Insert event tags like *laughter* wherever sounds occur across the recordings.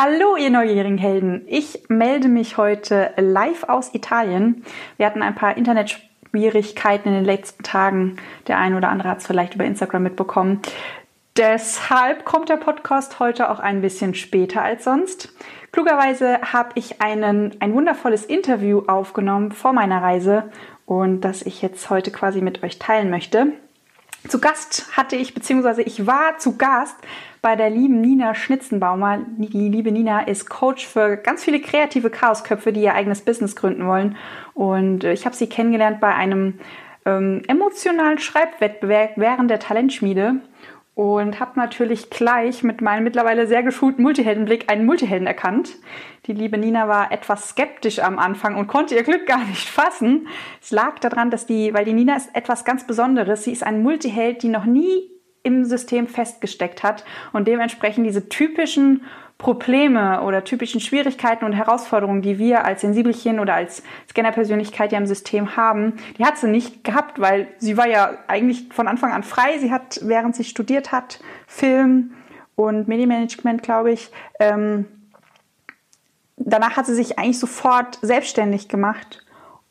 Hallo, ihr neugierigen Helden. Ich melde mich heute live aus Italien. Wir hatten ein paar Internetschwierigkeiten in den letzten Tagen. Der eine oder andere hat es vielleicht über Instagram mitbekommen. Deshalb kommt der Podcast heute auch ein bisschen später als sonst. Klugerweise habe ich einen, ein wundervolles Interview aufgenommen vor meiner Reise und das ich jetzt heute quasi mit euch teilen möchte. Zu Gast hatte ich, beziehungsweise ich war zu Gast bei der lieben Nina Schnitzenbaumer. Die liebe Nina ist Coach für ganz viele kreative Chaosköpfe, die ihr eigenes Business gründen wollen. Und äh, ich habe sie kennengelernt bei einem ähm, emotionalen Schreibwettbewerb während der Talentschmiede und habe natürlich gleich mit meinem mittlerweile sehr geschulten Multiheldenblick einen Multihelden erkannt. Die liebe Nina war etwas skeptisch am Anfang und konnte ihr Glück gar nicht fassen. Es lag daran, dass die, weil die Nina ist etwas ganz Besonderes. Sie ist ein Multiheld, die noch nie im System festgesteckt hat und dementsprechend diese typischen Probleme oder typischen Schwierigkeiten und Herausforderungen, die wir als Sensibelchen oder als Scannerpersönlichkeit ja im System haben, die hat sie nicht gehabt, weil sie war ja eigentlich von Anfang an frei. Sie hat, während sie studiert hat, Film und Medienmanagement, glaube ich, ähm, danach hat sie sich eigentlich sofort selbstständig gemacht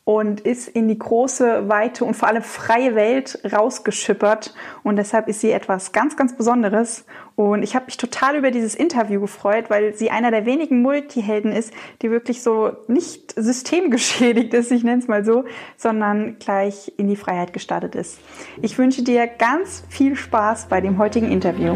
und ist in die große, weite und vor allem freie Welt rausgeschippert. Und deshalb ist sie etwas ganz, ganz Besonderes. Und ich habe mich total über dieses Interview gefreut, weil sie einer der wenigen Multihelden ist, die wirklich so nicht systemgeschädigt ist, ich nenne es mal so, sondern gleich in die Freiheit gestartet ist. Ich wünsche dir ganz viel Spaß bei dem heutigen Interview.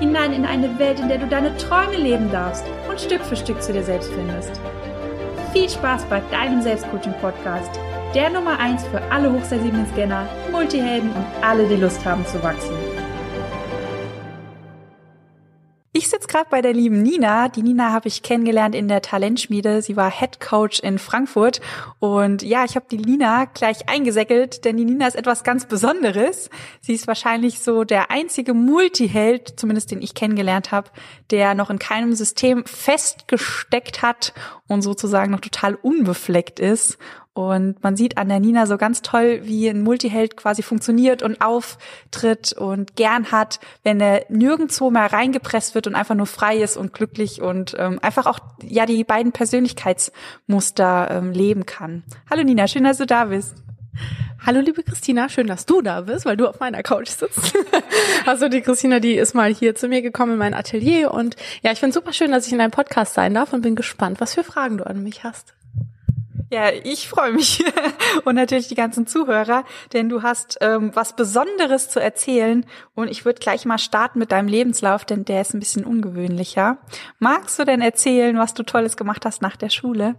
hinein in eine Welt, in der du deine Träume leben darfst und Stück für Stück zu dir selbst findest. Viel Spaß bei deinem Selbstcoaching-Podcast, der Nummer 1 für alle hochsensiblen Scanner, Multihelden und alle, die Lust haben zu wachsen. Gerade bei der lieben Nina. Die Nina habe ich kennengelernt in der Talentschmiede. Sie war Head Coach in Frankfurt. Und ja, ich habe die Nina gleich eingesäckelt, denn die Nina ist etwas ganz Besonderes. Sie ist wahrscheinlich so der einzige Multiheld, zumindest den ich kennengelernt habe, der noch in keinem System festgesteckt hat und sozusagen noch total unbefleckt ist. Und man sieht an der Nina so ganz toll, wie ein Multiheld quasi funktioniert und auftritt und gern hat, wenn er nirgendwo mehr reingepresst wird und einfach nur frei ist und glücklich und ähm, einfach auch ja die beiden Persönlichkeitsmuster ähm, leben kann. Hallo Nina, schön, dass du da bist. Hallo liebe Christina, schön, dass du da bist, weil du auf meiner Couch sitzt. *laughs* also die Christina, die ist mal hier zu mir gekommen in mein Atelier und ja, ich finde super schön, dass ich in deinem Podcast sein darf und bin gespannt, was für Fragen du an mich hast. Ja, ich freue mich *laughs* und natürlich die ganzen Zuhörer, denn du hast ähm, was Besonderes zu erzählen und ich würde gleich mal starten mit deinem Lebenslauf, denn der ist ein bisschen ungewöhnlicher. Magst du denn erzählen, was du Tolles gemacht hast nach der Schule?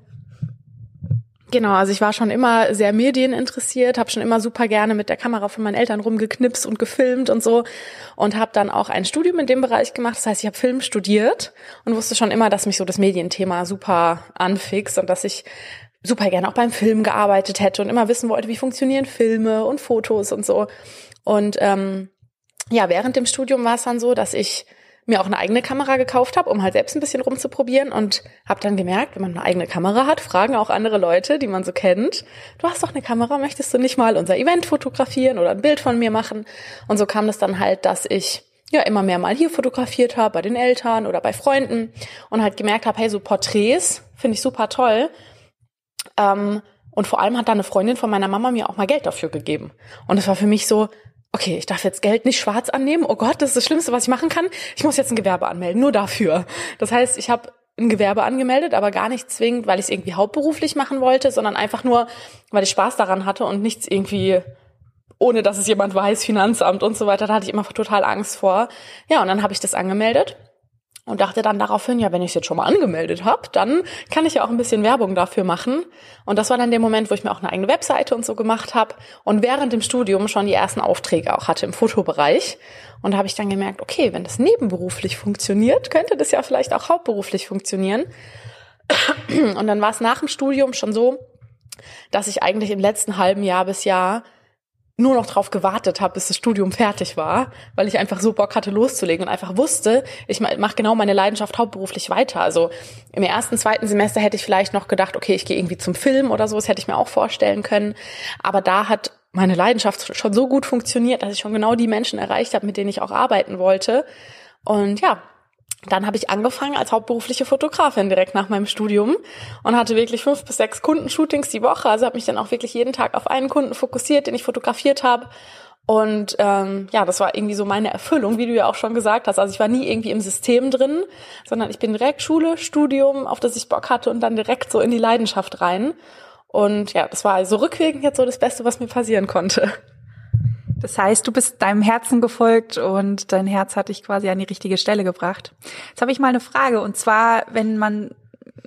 Genau, also ich war schon immer sehr medieninteressiert, habe schon immer super gerne mit der Kamera von meinen Eltern rumgeknipst und gefilmt und so und habe dann auch ein Studium in dem Bereich gemacht. Das heißt, ich habe Film studiert und wusste schon immer, dass mich so das Medienthema super anfixt und dass ich super gerne auch beim Film gearbeitet hätte und immer wissen wollte, wie funktionieren Filme und Fotos und so. Und ähm, ja, während dem Studium war es dann so, dass ich mir auch eine eigene Kamera gekauft habe, um halt selbst ein bisschen rumzuprobieren und habe dann gemerkt, wenn man eine eigene Kamera hat, fragen auch andere Leute, die man so kennt, du hast doch eine Kamera, möchtest du nicht mal unser Event fotografieren oder ein Bild von mir machen? Und so kam es dann halt, dass ich ja immer mehr mal hier fotografiert habe, bei den Eltern oder bei Freunden und halt gemerkt habe, hey, so Porträts finde ich super toll ähm, und vor allem hat da eine Freundin von meiner Mama mir auch mal Geld dafür gegeben. Und es war für mich so, okay, ich darf jetzt Geld nicht schwarz annehmen. Oh Gott, das ist das Schlimmste, was ich machen kann. Ich muss jetzt ein Gewerbe anmelden, nur dafür. Das heißt, ich habe ein Gewerbe angemeldet, aber gar nicht zwingend, weil ich es irgendwie hauptberuflich machen wollte, sondern einfach nur, weil ich Spaß daran hatte und nichts irgendwie ohne dass es jemand weiß, Finanzamt und so weiter, da hatte ich immer total Angst vor. Ja, und dann habe ich das angemeldet und dachte dann daraufhin, ja, wenn ich es jetzt schon mal angemeldet habe, dann kann ich ja auch ein bisschen Werbung dafür machen. Und das war dann der Moment, wo ich mir auch eine eigene Webseite und so gemacht habe und während dem Studium schon die ersten Aufträge auch hatte im Fotobereich. Und da habe ich dann gemerkt, okay, wenn das nebenberuflich funktioniert, könnte das ja vielleicht auch hauptberuflich funktionieren. Und dann war es nach dem Studium schon so, dass ich eigentlich im letzten halben Jahr bis Jahr nur noch drauf gewartet habe, bis das Studium fertig war, weil ich einfach so Bock hatte loszulegen und einfach wusste, ich mache genau meine Leidenschaft hauptberuflich weiter. Also im ersten, zweiten Semester hätte ich vielleicht noch gedacht, okay, ich gehe irgendwie zum Film oder so, das hätte ich mir auch vorstellen können. Aber da hat meine Leidenschaft schon so gut funktioniert, dass ich schon genau die Menschen erreicht habe, mit denen ich auch arbeiten wollte. Und ja, dann habe ich angefangen als hauptberufliche Fotografin direkt nach meinem Studium und hatte wirklich fünf bis sechs Kundenshootings die Woche. Also habe mich dann auch wirklich jeden Tag auf einen Kunden fokussiert, den ich fotografiert habe. Und ähm, ja, das war irgendwie so meine Erfüllung, wie du ja auch schon gesagt hast. Also ich war nie irgendwie im System drin, sondern ich bin direkt Schule, Studium, auf das ich Bock hatte und dann direkt so in die Leidenschaft rein. Und ja, das war also rückwirkend jetzt so das Beste, was mir passieren konnte. Das heißt, du bist deinem Herzen gefolgt und dein Herz hat dich quasi an die richtige Stelle gebracht. Jetzt habe ich mal eine Frage und zwar, wenn man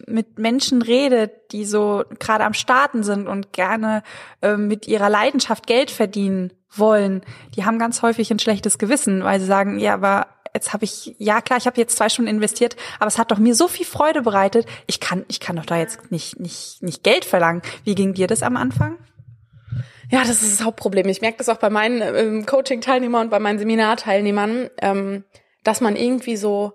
mit Menschen redet, die so gerade am Starten sind und gerne äh, mit ihrer Leidenschaft Geld verdienen wollen, die haben ganz häufig ein schlechtes Gewissen, weil sie sagen, ja, aber jetzt habe ich, ja klar, ich habe jetzt zwei Stunden investiert, aber es hat doch mir so viel Freude bereitet. Ich kann, ich kann doch da jetzt nicht, nicht, nicht Geld verlangen. Wie ging dir das am Anfang? Ja, das ist das Hauptproblem. Ich merke das auch bei meinen ähm, Coaching-Teilnehmern und bei meinen Seminarteilnehmern, ähm, dass man irgendwie so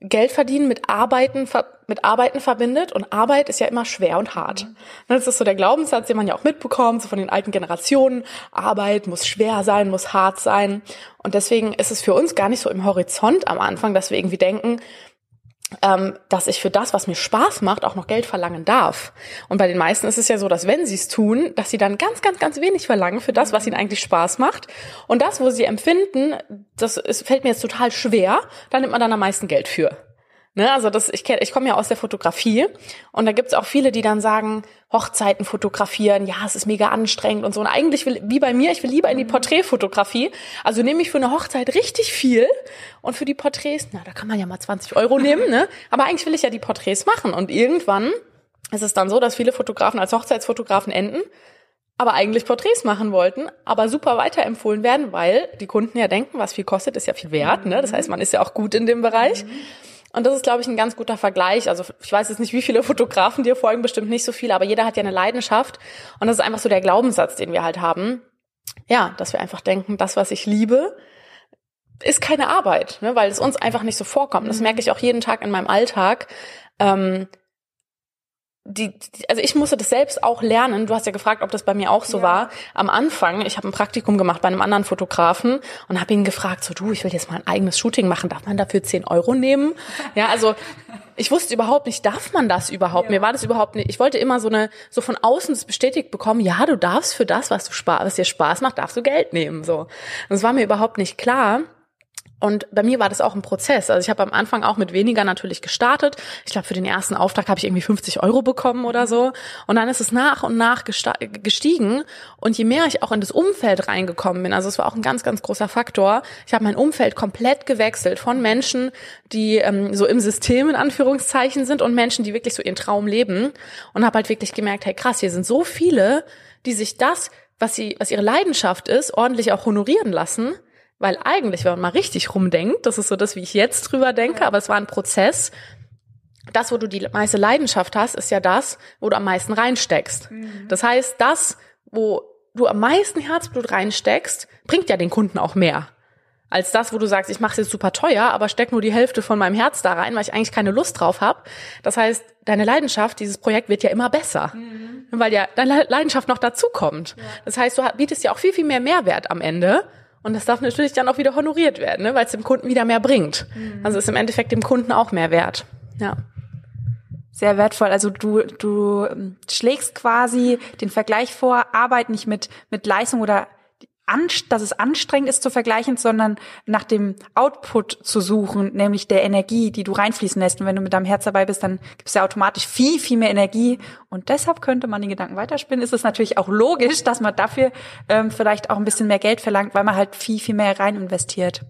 Geld verdienen mit Arbeiten, mit Arbeiten verbindet und Arbeit ist ja immer schwer und hart. Mhm. Das ist so der Glaubenssatz, den man ja auch mitbekommt, so von den alten Generationen. Arbeit muss schwer sein, muss hart sein. Und deswegen ist es für uns gar nicht so im Horizont am Anfang, dass wir irgendwie denken, ähm, dass ich für das, was mir Spaß macht, auch noch Geld verlangen darf. Und bei den meisten ist es ja so, dass wenn sie es tun, dass sie dann ganz, ganz, ganz wenig verlangen für das, was ihnen eigentlich Spaß macht. Und das, wo sie empfinden, das ist, fällt mir jetzt total schwer, da nimmt man dann am meisten Geld für. Ne, also das, ich, ich komme ja aus der Fotografie und da gibt's auch viele, die dann sagen, Hochzeiten fotografieren, ja, es ist mega anstrengend und so. Und eigentlich will, wie bei mir, ich will lieber in die Porträtfotografie. Also nehme ich für eine Hochzeit richtig viel und für die Porträts, na, da kann man ja mal 20 Euro nehmen, *laughs* ne? Aber eigentlich will ich ja die Porträts machen. Und irgendwann ist es dann so, dass viele Fotografen als Hochzeitsfotografen enden, aber eigentlich Porträts machen wollten, aber super weiterempfohlen werden, weil die Kunden ja denken, was viel kostet, ist ja viel wert, ne? Das heißt, man ist ja auch gut in dem Bereich. Mhm. Und das ist, glaube ich, ein ganz guter Vergleich. Also ich weiß jetzt nicht, wie viele Fotografen dir folgen, bestimmt nicht so viele, aber jeder hat ja eine Leidenschaft. Und das ist einfach so der Glaubenssatz, den wir halt haben. Ja, dass wir einfach denken, das, was ich liebe, ist keine Arbeit, ne, weil es uns einfach nicht so vorkommt. Das mhm. merke ich auch jeden Tag in meinem Alltag. Ähm, die, also ich musste das selbst auch lernen. Du hast ja gefragt, ob das bei mir auch so ja. war. Am Anfang, ich habe ein Praktikum gemacht bei einem anderen Fotografen und habe ihn gefragt, so du, ich will jetzt mal ein eigenes Shooting machen, darf man dafür 10 Euro nehmen? *laughs* Ja, also ich wusste überhaupt nicht, darf man das überhaupt? Ja. Mir war das überhaupt nicht. Ich wollte immer so eine, so von außen das bestätigt bekommen, ja, du darfst für das, was du Spaß, was dir Spaß macht, darfst du Geld nehmen. So, das war mir überhaupt nicht klar. Und bei mir war das auch ein Prozess. Also ich habe am Anfang auch mit weniger natürlich gestartet. Ich glaube, für den ersten Auftrag habe ich irgendwie 50 Euro bekommen oder so. Und dann ist es nach und nach gestiegen. Und je mehr ich auch in das Umfeld reingekommen bin, also es war auch ein ganz, ganz großer Faktor. Ich habe mein Umfeld komplett gewechselt von Menschen, die ähm, so im System in Anführungszeichen sind und Menschen, die wirklich so ihren Traum leben. Und habe halt wirklich gemerkt, hey krass, hier sind so viele, die sich das, was sie, was ihre Leidenschaft ist, ordentlich auch honorieren lassen weil eigentlich, wenn man mal richtig rumdenkt, das ist so das, wie ich jetzt drüber denke, ja. aber es war ein Prozess. Das, wo du die meiste Leidenschaft hast, ist ja das, wo du am meisten reinsteckst. Mhm. Das heißt, das, wo du am meisten Herzblut reinsteckst, bringt ja den Kunden auch mehr. Als das, wo du sagst, ich mache es jetzt super teuer, aber steck nur die Hälfte von meinem Herz da rein, weil ich eigentlich keine Lust drauf habe. Das heißt, deine Leidenschaft, dieses Projekt wird ja immer besser, mhm. weil ja deine Leidenschaft noch dazukommt. Ja. Das heißt, du bietest ja auch viel, viel mehr Mehrwert am Ende und das darf natürlich dann auch wieder honoriert werden, ne? weil es dem Kunden wieder mehr bringt. Mhm. Also ist im Endeffekt dem Kunden auch mehr wert. Ja. Sehr wertvoll. Also du, du ähm, schlägst quasi den Vergleich vor, Arbeit nicht mit, mit Leistung oder dass es anstrengend ist zu vergleichen, sondern nach dem Output zu suchen, nämlich der Energie, die du reinfließen lässt. Und wenn du mit deinem Herz dabei bist, dann gibt es ja automatisch viel, viel mehr Energie. Und deshalb könnte man den Gedanken weiterspinnen. Ist es natürlich auch logisch, dass man dafür ähm, vielleicht auch ein bisschen mehr Geld verlangt, weil man halt viel, viel mehr rein investiert.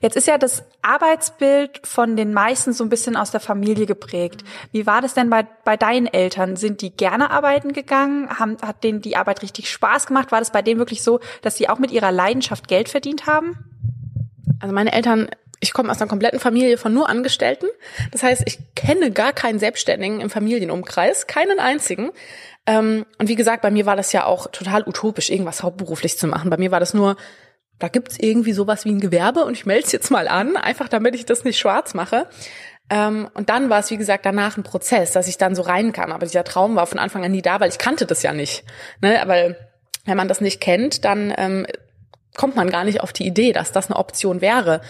Jetzt ist ja das Arbeitsbild von den meisten so ein bisschen aus der Familie geprägt. Wie war das denn bei, bei deinen Eltern? Sind die gerne arbeiten gegangen? Haben, hat denen die Arbeit richtig Spaß gemacht? War das bei denen wirklich so, dass sie auch mit ihrer Leidenschaft Geld verdient haben? Also meine Eltern ich komme aus einer kompletten Familie von nur Angestellten. Das heißt, ich kenne gar keinen Selbstständigen im Familienumkreis, keinen einzigen. Ähm, und wie gesagt, bei mir war das ja auch total utopisch, irgendwas hauptberuflich zu machen. Bei mir war das nur, da gibt's irgendwie sowas wie ein Gewerbe und ich melde es jetzt mal an, einfach damit ich das nicht schwarz mache. Ähm, und dann war es, wie gesagt, danach ein Prozess, dass ich dann so reinkam. Aber dieser Traum war von Anfang an nie da, weil ich kannte das ja nicht. Ne? Aber wenn man das nicht kennt, dann ähm, kommt man gar nicht auf die Idee, dass das eine Option wäre.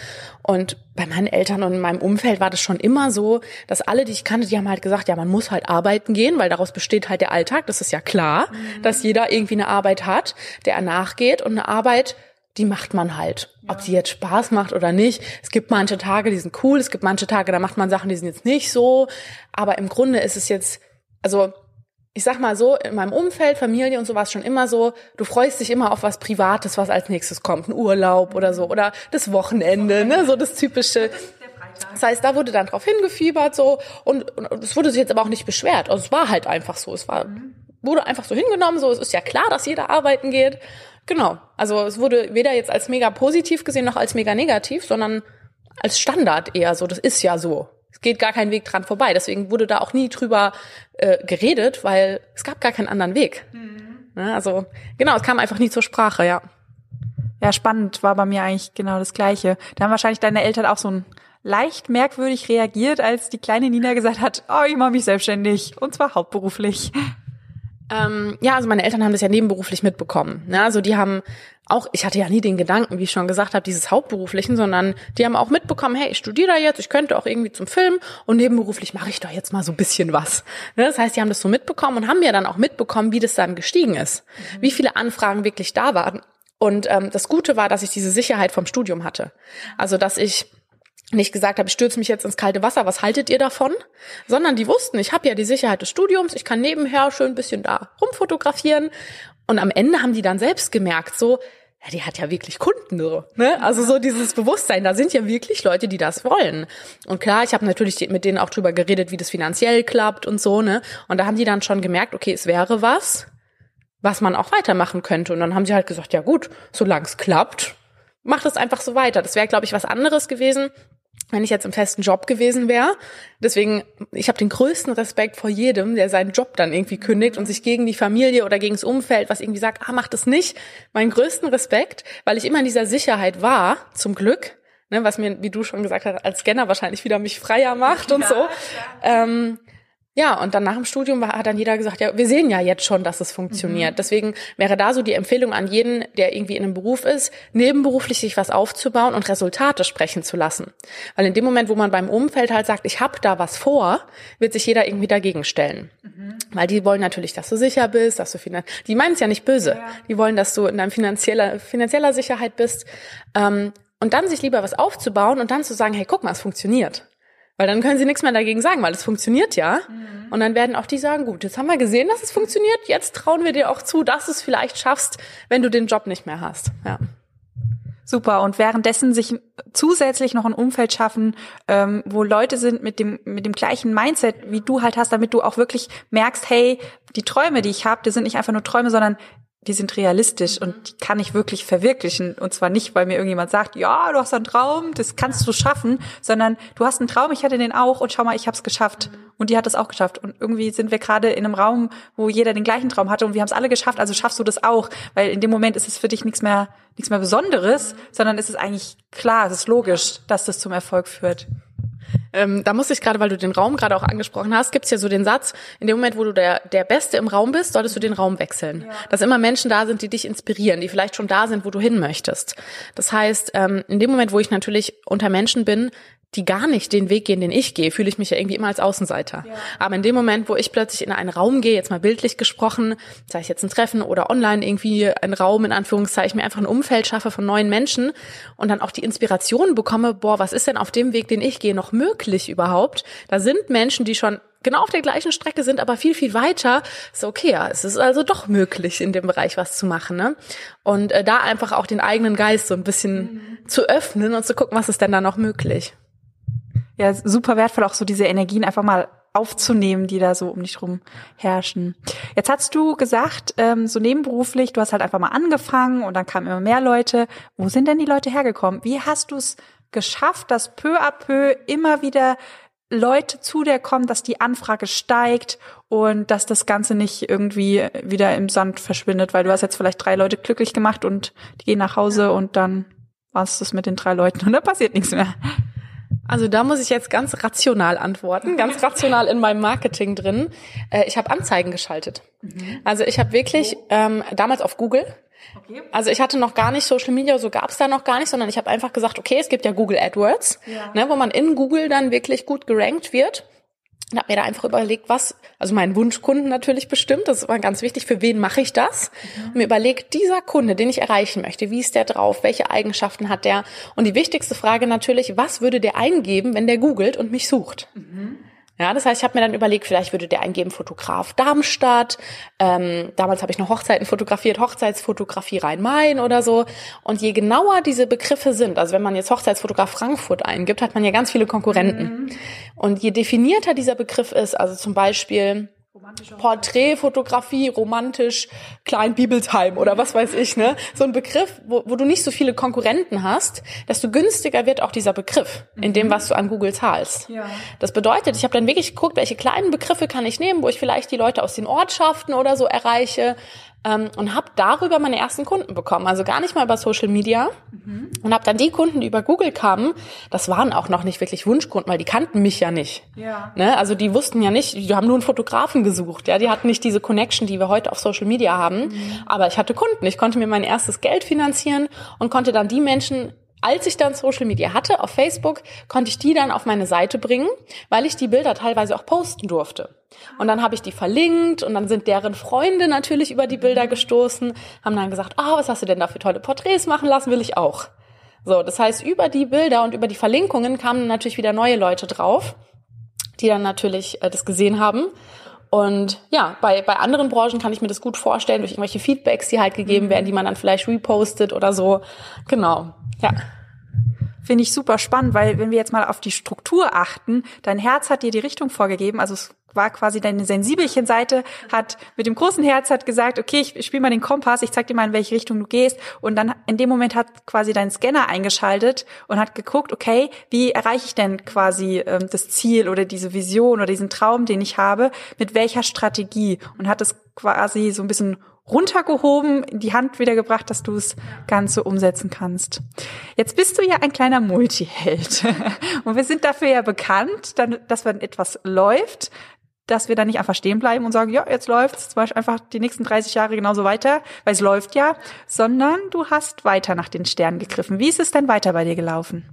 Und bei meinen Eltern und in meinem Umfeld war das schon immer so, dass alle, die ich kannte, die haben halt gesagt, ja, man muss halt arbeiten gehen, weil daraus besteht halt der Alltag. Das ist ja klar, mhm. dass jeder irgendwie eine Arbeit hat, der er nachgeht und eine Arbeit, die macht man halt. Ja. Ob sie jetzt Spaß macht oder nicht. Es gibt manche Tage, die sind cool, es gibt manche Tage, da macht man Sachen, die sind jetzt nicht so. Aber im Grunde ist es jetzt, also ich sag mal so, in meinem Umfeld, Familie und so war es schon immer so, du freust dich immer auf was Privates, was als nächstes kommt, ein Urlaub oder so, oder das Wochenende, ne, so das typische. Das heißt, da wurde dann drauf hingefiebert so und, und es wurde sich jetzt aber auch nicht beschwert. Also es war halt einfach so. Es war, wurde einfach so hingenommen, so es ist ja klar, dass jeder arbeiten geht. Genau. Also es wurde weder jetzt als mega positiv gesehen noch als mega negativ, sondern als Standard eher so. Das ist ja so. Es geht gar kein Weg dran vorbei. Deswegen wurde da auch nie drüber äh, geredet, weil es gab gar keinen anderen Weg. Mhm. Ja, also genau, es kam einfach nie zur Sprache, ja. Ja, spannend war bei mir eigentlich genau das Gleiche. Da haben wahrscheinlich deine Eltern auch so ein leicht merkwürdig reagiert, als die kleine Nina gesagt hat, oh, ich mache mich selbstständig und zwar hauptberuflich. Ähm, ja, also meine Eltern haben das ja nebenberuflich mitbekommen. Ne? Also die haben auch, ich hatte ja nie den Gedanken, wie ich schon gesagt habe, dieses Hauptberuflichen, sondern die haben auch mitbekommen, hey, ich studiere da jetzt, ich könnte auch irgendwie zum Film und nebenberuflich mache ich doch jetzt mal so ein bisschen was. Ne? Das heißt, die haben das so mitbekommen und haben mir dann auch mitbekommen, wie das dann gestiegen ist, mhm. wie viele Anfragen wirklich da waren. Und ähm, das Gute war, dass ich diese Sicherheit vom Studium hatte. Also, dass ich nicht gesagt habe, ich stürze mich jetzt ins kalte Wasser, was haltet ihr davon? Sondern die wussten, ich habe ja die Sicherheit des Studiums, ich kann nebenher schön ein bisschen da rumfotografieren. Und am Ende haben die dann selbst gemerkt, so, ja, die hat ja wirklich Kunden so, ne? Also so dieses Bewusstsein, da sind ja wirklich Leute, die das wollen. Und klar, ich habe natürlich mit denen auch drüber geredet, wie das finanziell klappt und so, ne? Und da haben die dann schon gemerkt, okay, es wäre was, was man auch weitermachen könnte. Und dann haben sie halt gesagt, ja gut, solange es klappt, macht es einfach so weiter. Das wäre, glaube ich, was anderes gewesen, wenn ich jetzt im festen Job gewesen wäre. Deswegen, ich habe den größten Respekt vor jedem, der seinen Job dann irgendwie kündigt und sich gegen die Familie oder gegen das Umfeld, was irgendwie sagt, ah, mach das nicht. Meinen größten Respekt, weil ich immer in dieser Sicherheit war, zum Glück, ne, was mir, wie du schon gesagt hast, als Scanner wahrscheinlich wieder mich freier macht und ja, so. Ähm, ja, und dann nach dem Studium hat dann jeder gesagt, ja, wir sehen ja jetzt schon, dass es funktioniert. Mhm. Deswegen wäre da so die Empfehlung an jeden, der irgendwie in einem Beruf ist, nebenberuflich sich was aufzubauen und Resultate sprechen zu lassen. Weil in dem Moment, wo man beim Umfeld halt sagt, ich habe da was vor, wird sich jeder irgendwie dagegen stellen. Mhm. Weil die wollen natürlich, dass du sicher bist, dass du finan die meinen es ja nicht böse. Ja. Die wollen, dass du in deinem finanzieller, finanzieller Sicherheit bist. Ähm, und dann sich lieber was aufzubauen und dann zu sagen, hey, guck mal, es funktioniert. Weil dann können sie nichts mehr dagegen sagen, weil es funktioniert ja. Mhm. Und dann werden auch die sagen, gut, jetzt haben wir gesehen, dass es funktioniert, jetzt trauen wir dir auch zu, dass du es vielleicht schaffst, wenn du den Job nicht mehr hast. Ja. Super. Und währenddessen sich zusätzlich noch ein Umfeld schaffen, ähm, wo Leute sind mit dem mit dem gleichen Mindset, wie du halt hast, damit du auch wirklich merkst, hey, die Träume, die ich habe, die sind nicht einfach nur Träume, sondern die sind realistisch und die kann ich wirklich verwirklichen. Und zwar nicht, weil mir irgendjemand sagt, ja, du hast einen Traum, das kannst du schaffen, sondern du hast einen Traum, ich hatte den auch und schau mal, ich habe es geschafft. Und die hat es auch geschafft. Und irgendwie sind wir gerade in einem Raum, wo jeder den gleichen Traum hatte und wir haben es alle geschafft, also schaffst du das auch. Weil in dem Moment ist es für dich nichts mehr, nichts mehr Besonderes, sondern ist es eigentlich klar, es ist logisch, dass das zum Erfolg führt. Ähm, da muss ich gerade, weil du den Raum gerade auch angesprochen hast, gibt's ja so den Satz, in dem Moment, wo du der, der Beste im Raum bist, solltest du den Raum wechseln. Ja. Dass immer Menschen da sind, die dich inspirieren, die vielleicht schon da sind, wo du hin möchtest. Das heißt, ähm, in dem Moment, wo ich natürlich unter Menschen bin, die gar nicht den Weg gehen, den ich gehe, fühle ich mich ja irgendwie immer als Außenseiter. Ja. Aber in dem Moment, wo ich plötzlich in einen Raum gehe, jetzt mal bildlich gesprochen, sei es jetzt ein Treffen oder online irgendwie ein Raum, in Anführungszeichen, mir einfach ein Umfeld schaffe von neuen Menschen und dann auch die Inspiration bekomme, boah, was ist denn auf dem Weg, den ich gehe, noch möglich überhaupt? Da sind Menschen, die schon genau auf der gleichen Strecke sind, aber viel, viel weiter, ist okay, ja, es ist also doch möglich, in dem Bereich was zu machen. Ne? Und äh, da einfach auch den eigenen Geist so ein bisschen mhm. zu öffnen und zu gucken, was ist denn da noch möglich. Ja, super wertvoll, auch so diese Energien einfach mal aufzunehmen, die da so um dich rum herrschen. Jetzt hast du gesagt, ähm, so nebenberuflich, du hast halt einfach mal angefangen und dann kamen immer mehr Leute. Wo sind denn die Leute hergekommen? Wie hast du es geschafft, dass peu à peu immer wieder Leute zu dir kommen, dass die Anfrage steigt und dass das Ganze nicht irgendwie wieder im Sand verschwindet, weil du hast jetzt vielleicht drei Leute glücklich gemacht und die gehen nach Hause und dann war es das mit den drei Leuten *laughs* und da passiert nichts mehr. Also da muss ich jetzt ganz rational antworten, ganz *laughs* rational in meinem Marketing drin. Äh, ich habe Anzeigen geschaltet. Mhm. Also ich habe wirklich ähm, damals auf Google. Also ich hatte noch gar nicht Social Media, so gab's da noch gar nicht, sondern ich habe einfach gesagt, okay, es gibt ja Google AdWords, ja. ne, wo man in Google dann wirklich gut gerankt wird und habe mir da einfach überlegt, was, also meinen Wunschkunden natürlich bestimmt, das war ganz wichtig, für wen mache ich das? Mhm. Und mir überlegt, dieser Kunde, den ich erreichen möchte, wie ist der drauf, welche Eigenschaften hat der? Und die wichtigste Frage natürlich, was würde der eingeben, wenn der googelt und mich sucht? Mhm. Ja, das heißt, ich habe mir dann überlegt, vielleicht würde der eingeben Fotograf Darmstadt. Ähm, damals habe ich noch Hochzeiten fotografiert, Hochzeitsfotografie Rhein-Main oder so. Und je genauer diese Begriffe sind, also wenn man jetzt Hochzeitsfotograf Frankfurt eingibt, hat man ja ganz viele Konkurrenten. Mhm. Und je definierter dieser Begriff ist, also zum Beispiel Porträtfotografie, romantisch, Klein Bibeltime oder was weiß ich, ne? So ein Begriff, wo, wo du nicht so viele Konkurrenten hast, desto günstiger wird auch dieser Begriff in dem, mhm. was du an Google zahlst. Ja. Das bedeutet, ich habe dann wirklich geguckt, welche kleinen Begriffe kann ich nehmen, wo ich vielleicht die Leute aus den Ortschaften oder so erreiche, ähm, und habe darüber meine ersten Kunden bekommen. Also gar nicht mal über Social Media. Mhm. Und habe dann die Kunden, die über Google kamen, das waren auch noch nicht wirklich Wunschkunden, weil die kannten mich ja nicht. Ja. Ne? Also die wussten ja nicht, die haben nur einen Fotografen gesucht. Ja, Die hatten nicht diese Connection, die wir heute auf Social Media haben. Mhm. Aber ich hatte Kunden. Ich konnte mir mein erstes Geld finanzieren und konnte dann die Menschen als ich dann Social Media hatte auf Facebook, konnte ich die dann auf meine Seite bringen, weil ich die Bilder teilweise auch posten durfte. Und dann habe ich die verlinkt und dann sind deren Freunde natürlich über die Bilder gestoßen, haben dann gesagt, ah, oh, was hast du denn da für tolle Porträts machen lassen, will ich auch. So, das heißt, über die Bilder und über die Verlinkungen kamen natürlich wieder neue Leute drauf, die dann natürlich äh, das gesehen haben. Und ja, bei, bei anderen Branchen kann ich mir das gut vorstellen, durch irgendwelche Feedbacks, die halt gegeben werden, die man dann vielleicht repostet oder so. Genau. Ja. Finde ich super spannend, weil wenn wir jetzt mal auf die Struktur achten, dein Herz hat dir die Richtung vorgegeben, also es war quasi deine sensibelchen Seite, hat mit dem großen Herz hat gesagt, okay, ich spiele mal den Kompass, ich zeig dir mal, in welche Richtung du gehst. Und dann in dem Moment hat quasi dein Scanner eingeschaltet und hat geguckt, okay, wie erreiche ich denn quasi ähm, das Ziel oder diese Vision oder diesen Traum, den ich habe, mit welcher Strategie? Und hat es quasi so ein bisschen runtergehoben, in die Hand wiedergebracht, dass du es Ganze umsetzen kannst. Jetzt bist du ja ein kleiner Multiheld. *laughs* Und wir sind dafür ja bekannt, dass wenn etwas läuft, dass wir dann nicht einfach stehen bleiben und sagen, ja, jetzt läuft's, zum Beispiel einfach die nächsten 30 Jahre genauso weiter, weil es läuft ja, sondern du hast weiter nach den Sternen gegriffen. Wie ist es denn weiter bei dir gelaufen?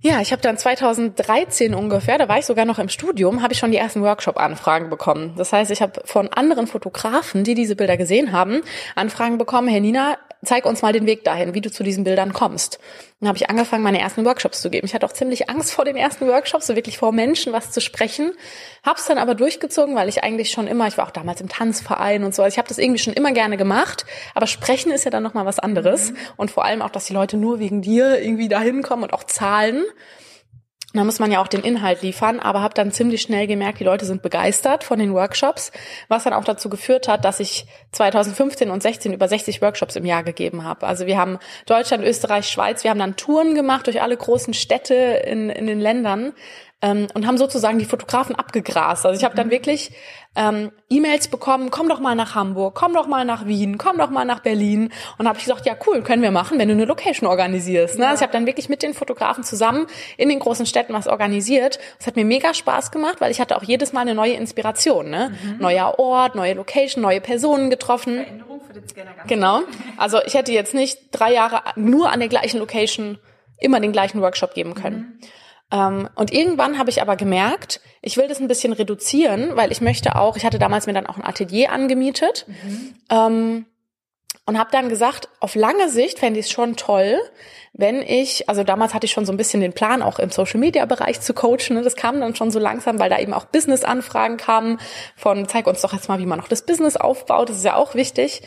Ja, ich habe dann 2013 ungefähr, da war ich sogar noch im Studium, habe ich schon die ersten Workshop-Anfragen bekommen. Das heißt, ich habe von anderen Fotografen, die diese Bilder gesehen haben, Anfragen bekommen, Herr Nina, zeig uns mal den Weg dahin, wie du zu diesen Bildern kommst. Dann habe ich angefangen, meine ersten Workshops zu geben. Ich hatte auch ziemlich Angst vor den ersten Workshops, so wirklich vor Menschen was zu sprechen. Hab's dann aber durchgezogen, weil ich eigentlich schon immer, ich war auch damals im Tanzverein und so, also ich habe das irgendwie schon immer gerne gemacht. Aber sprechen ist ja dann nochmal was anderes. Mhm. Und vor allem auch, dass die Leute nur wegen dir irgendwie dahin kommen und auch zahlen. Da muss man ja auch den Inhalt liefern, aber habe dann ziemlich schnell gemerkt, die Leute sind begeistert von den Workshops, was dann auch dazu geführt hat, dass ich 2015 und 16 über 60 Workshops im Jahr gegeben habe. Also wir haben Deutschland, Österreich, Schweiz, wir haben dann Touren gemacht durch alle großen Städte in, in den Ländern ähm, und haben sozusagen die Fotografen abgegrast. Also ich habe dann mhm. wirklich ähm, E-Mails bekommen, komm doch mal nach Hamburg, komm doch mal nach Wien, komm doch mal nach Berlin. Und habe ich gesagt, ja cool, können wir machen, wenn du eine Location organisierst. Ne? Ja. Also ich habe dann wirklich mit den Fotografen zusammen in den großen Städten was organisiert. Es hat mir mega Spaß gemacht, weil ich hatte auch jedes Mal eine neue Inspiration. Ne? Mhm. Neuer Ort, neue Location, neue Personen getroffen. Veränderung für den Scanner ganz Genau. Also ich hätte jetzt nicht drei Jahre nur an der gleichen Location immer den gleichen Workshop geben können. Mhm. Ähm, und irgendwann habe ich aber gemerkt, ich will das ein bisschen reduzieren, weil ich möchte auch, ich hatte damals mir dann auch ein Atelier angemietet. Mhm. Und habe dann gesagt, auf lange Sicht fände ich es schon toll, wenn ich, also damals hatte ich schon so ein bisschen den Plan, auch im Social-Media-Bereich zu coachen. Ne? Das kam dann schon so langsam, weil da eben auch Business-Anfragen kamen von, zeig uns doch jetzt mal, wie man noch das Business aufbaut. Das ist ja auch wichtig.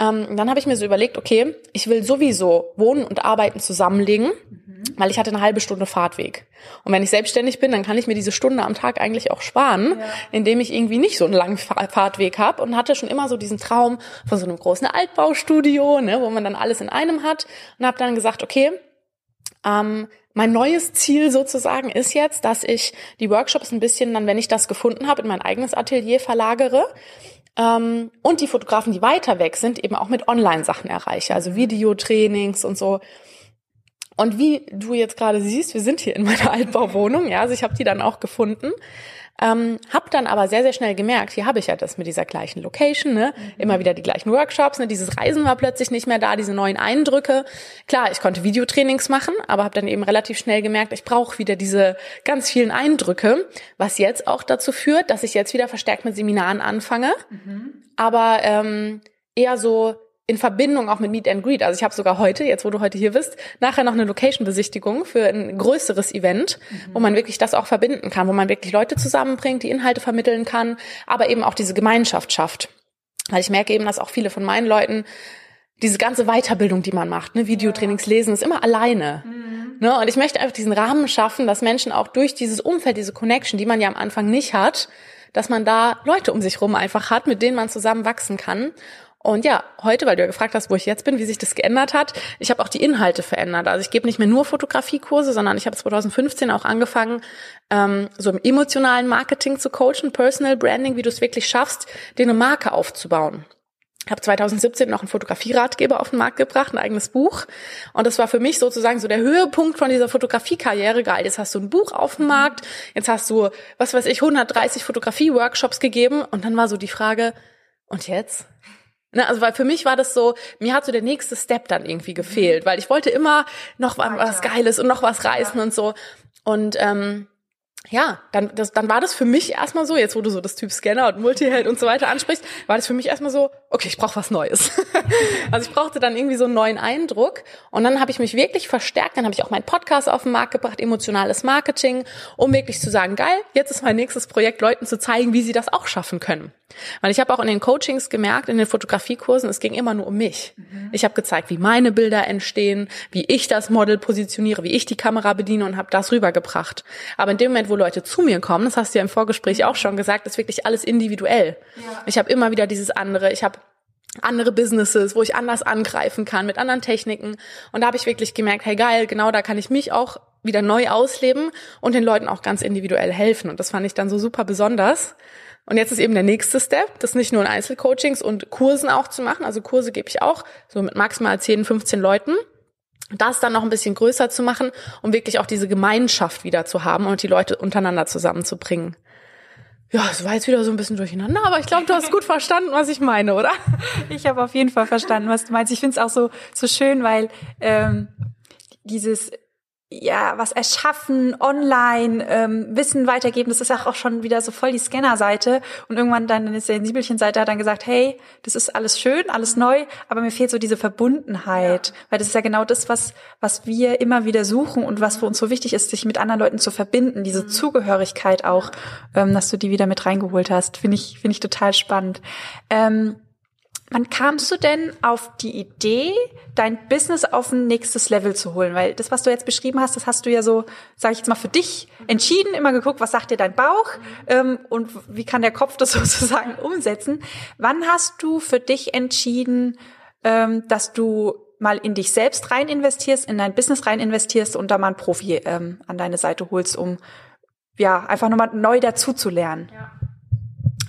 Ähm, dann habe ich mir so überlegt, okay, ich will sowieso Wohnen und Arbeiten zusammenlegen, mhm. weil ich hatte eine halbe Stunde Fahrtweg. Und wenn ich selbstständig bin, dann kann ich mir diese Stunde am Tag eigentlich auch sparen, ja. indem ich irgendwie nicht so einen langen Fahrtweg habe und hatte schon immer so diesen Traum von so einem großen Altbaustudio, ne, wo man dann alles in einem hat und habe dann gesagt, okay, ähm, mein neues Ziel sozusagen ist jetzt, dass ich die Workshops ein bisschen dann, wenn ich das gefunden habe, in mein eigenes Atelier verlagere ähm, und die Fotografen, die weiter weg sind, eben auch mit Online-Sachen erreiche, also Videotrainings und so. Und wie du jetzt gerade siehst, wir sind hier in meiner *laughs* Altbauwohnung, ja, also ich habe die dann auch gefunden. Ähm, hab dann aber sehr, sehr schnell gemerkt, hier habe ich ja das mit dieser gleichen Location, ne? Mhm. immer wieder die gleichen Workshops, ne? dieses Reisen war plötzlich nicht mehr da, diese neuen Eindrücke. Klar, ich konnte Videotrainings machen, aber habe dann eben relativ schnell gemerkt, ich brauche wieder diese ganz vielen Eindrücke, was jetzt auch dazu führt, dass ich jetzt wieder verstärkt mit Seminaren anfange, mhm. aber ähm, eher so in Verbindung auch mit Meet and Greet. Also ich habe sogar heute, jetzt wo du heute hier bist, nachher noch eine Location-Besichtigung für ein größeres Event, mhm. wo man wirklich das auch verbinden kann, wo man wirklich Leute zusammenbringt, die Inhalte vermitteln kann, aber eben auch diese Gemeinschaft schafft. Weil ich merke eben, dass auch viele von meinen Leuten diese ganze Weiterbildung, die man macht, ne, Videotrainings lesen, ist immer alleine. Mhm. Ne, und ich möchte einfach diesen Rahmen schaffen, dass Menschen auch durch dieses Umfeld, diese Connection, die man ja am Anfang nicht hat, dass man da Leute um sich rum einfach hat, mit denen man zusammen wachsen kann. Und ja, heute, weil du ja gefragt hast, wo ich jetzt bin, wie sich das geändert hat, ich habe auch die Inhalte verändert. Also ich gebe nicht mehr nur Fotografiekurse, sondern ich habe 2015 auch angefangen, ähm, so im emotionalen Marketing zu coachen, Personal Branding, wie du es wirklich schaffst, dir eine Marke aufzubauen. Ich habe 2017 noch einen Fotografieratgeber auf den Markt gebracht, ein eigenes Buch. Und das war für mich sozusagen so der Höhepunkt von dieser Fotografiekarriere. Geil, jetzt hast du ein Buch auf dem Markt, jetzt hast du, was weiß ich, 130 Fotografie-Workshops gegeben. Und dann war so die Frage, und jetzt? Ne, also weil für mich war das so, mir hat so der nächste Step dann irgendwie gefehlt, weil ich wollte immer noch Weiter. was Geiles und noch was reißen ja. und so. Und ähm, ja, dann, das, dann war das für mich erstmal so, jetzt wo du so das Typ Scanner und Multiheld und so weiter ansprichst, war das für mich erstmal so, okay, ich brauche was Neues. *laughs* also ich brauchte dann irgendwie so einen neuen Eindruck und dann habe ich mich wirklich verstärkt, dann habe ich auch meinen Podcast auf den Markt gebracht, emotionales Marketing, um wirklich zu sagen, geil, jetzt ist mein nächstes Projekt, Leuten zu zeigen, wie sie das auch schaffen können. Weil ich habe auch in den Coachings gemerkt, in den Fotografiekursen, es ging immer nur um mich. Mhm. Ich habe gezeigt, wie meine Bilder entstehen, wie ich das Model positioniere, wie ich die Kamera bediene und habe das rübergebracht. Aber in dem Moment, wo Leute zu mir kommen, das hast du ja im Vorgespräch auch schon gesagt, ist wirklich alles individuell. Ja. Ich habe immer wieder dieses andere, ich habe andere Businesses, wo ich anders angreifen kann, mit anderen Techniken. Und da habe ich wirklich gemerkt, hey geil, genau da kann ich mich auch wieder neu ausleben und den Leuten auch ganz individuell helfen. Und das fand ich dann so super besonders. Und jetzt ist eben der nächste Step, das nicht nur in Einzelcoachings und Kursen auch zu machen. Also Kurse gebe ich auch, so mit maximal 10, 15 Leuten. Das dann noch ein bisschen größer zu machen, um wirklich auch diese Gemeinschaft wieder zu haben und die Leute untereinander zusammenzubringen. Ja, es war jetzt wieder so ein bisschen durcheinander, aber ich glaube, du hast gut verstanden, was ich meine, oder? Ich habe auf jeden Fall verstanden, was du meinst. Ich finde es auch so so schön, weil ähm, dieses ja, was erschaffen, online, ähm, Wissen weitergeben, das ist auch schon wieder so voll die Scanner-Seite. Und irgendwann dann der Sensibelchen-Seite hat dann gesagt, hey, das ist alles schön, alles neu, aber mir fehlt so diese Verbundenheit. Ja. Weil das ist ja genau das, was, was wir immer wieder suchen und was für uns so wichtig ist, sich mit anderen Leuten zu verbinden, diese mhm. Zugehörigkeit auch, ähm, dass du die wieder mit reingeholt hast. Finde ich, finde ich total spannend. Ähm, Wann kamst du denn auf die Idee, dein Business auf ein nächstes Level zu holen? Weil das, was du jetzt beschrieben hast, das hast du ja so, sage ich jetzt mal, für dich entschieden, immer geguckt, was sagt dir dein Bauch ähm, und wie kann der Kopf *laughs* das sozusagen umsetzen. Wann hast du für dich entschieden, ähm, dass du mal in dich selbst rein investierst, in dein Business rein investierst und da mal einen Profi ähm, an deine Seite holst, um ja einfach nochmal neu dazu zu lernen? Ja.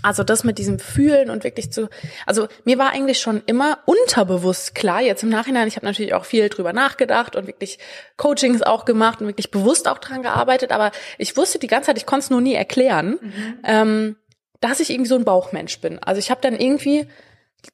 Also das mit diesem Fühlen und wirklich zu, also mir war eigentlich schon immer unterbewusst klar, jetzt im Nachhinein, ich habe natürlich auch viel drüber nachgedacht und wirklich Coachings auch gemacht und wirklich bewusst auch dran gearbeitet, aber ich wusste die ganze Zeit, ich konnte es nur nie erklären, mhm. ähm, dass ich irgendwie so ein Bauchmensch bin. Also ich habe dann irgendwie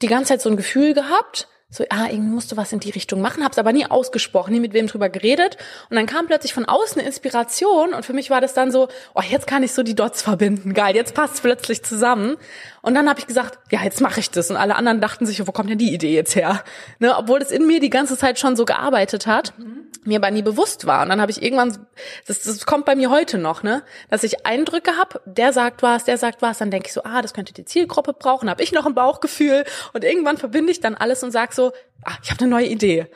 die ganze Zeit so ein Gefühl gehabt, so, ah, irgendwie musst du was in die Richtung machen, hab's aber nie ausgesprochen, nie mit wem drüber geredet. Und dann kam plötzlich von außen eine Inspiration und für mich war das dann so, oh, jetzt kann ich so die Dots verbinden, geil, jetzt passt's plötzlich zusammen. Und dann habe ich gesagt, ja, jetzt mache ich das. Und alle anderen dachten sich, wo kommt denn die Idee jetzt her? Ne, obwohl es in mir die ganze Zeit schon so gearbeitet hat. Mhm mir aber nie bewusst war. Und dann habe ich irgendwann, das, das kommt bei mir heute noch, ne, dass ich Eindrücke habe, der sagt was, der sagt was, dann denke ich so, ah, das könnte die Zielgruppe brauchen, habe ich noch ein Bauchgefühl und irgendwann verbinde ich dann alles und sag so, ah, ich habe eine neue Idee.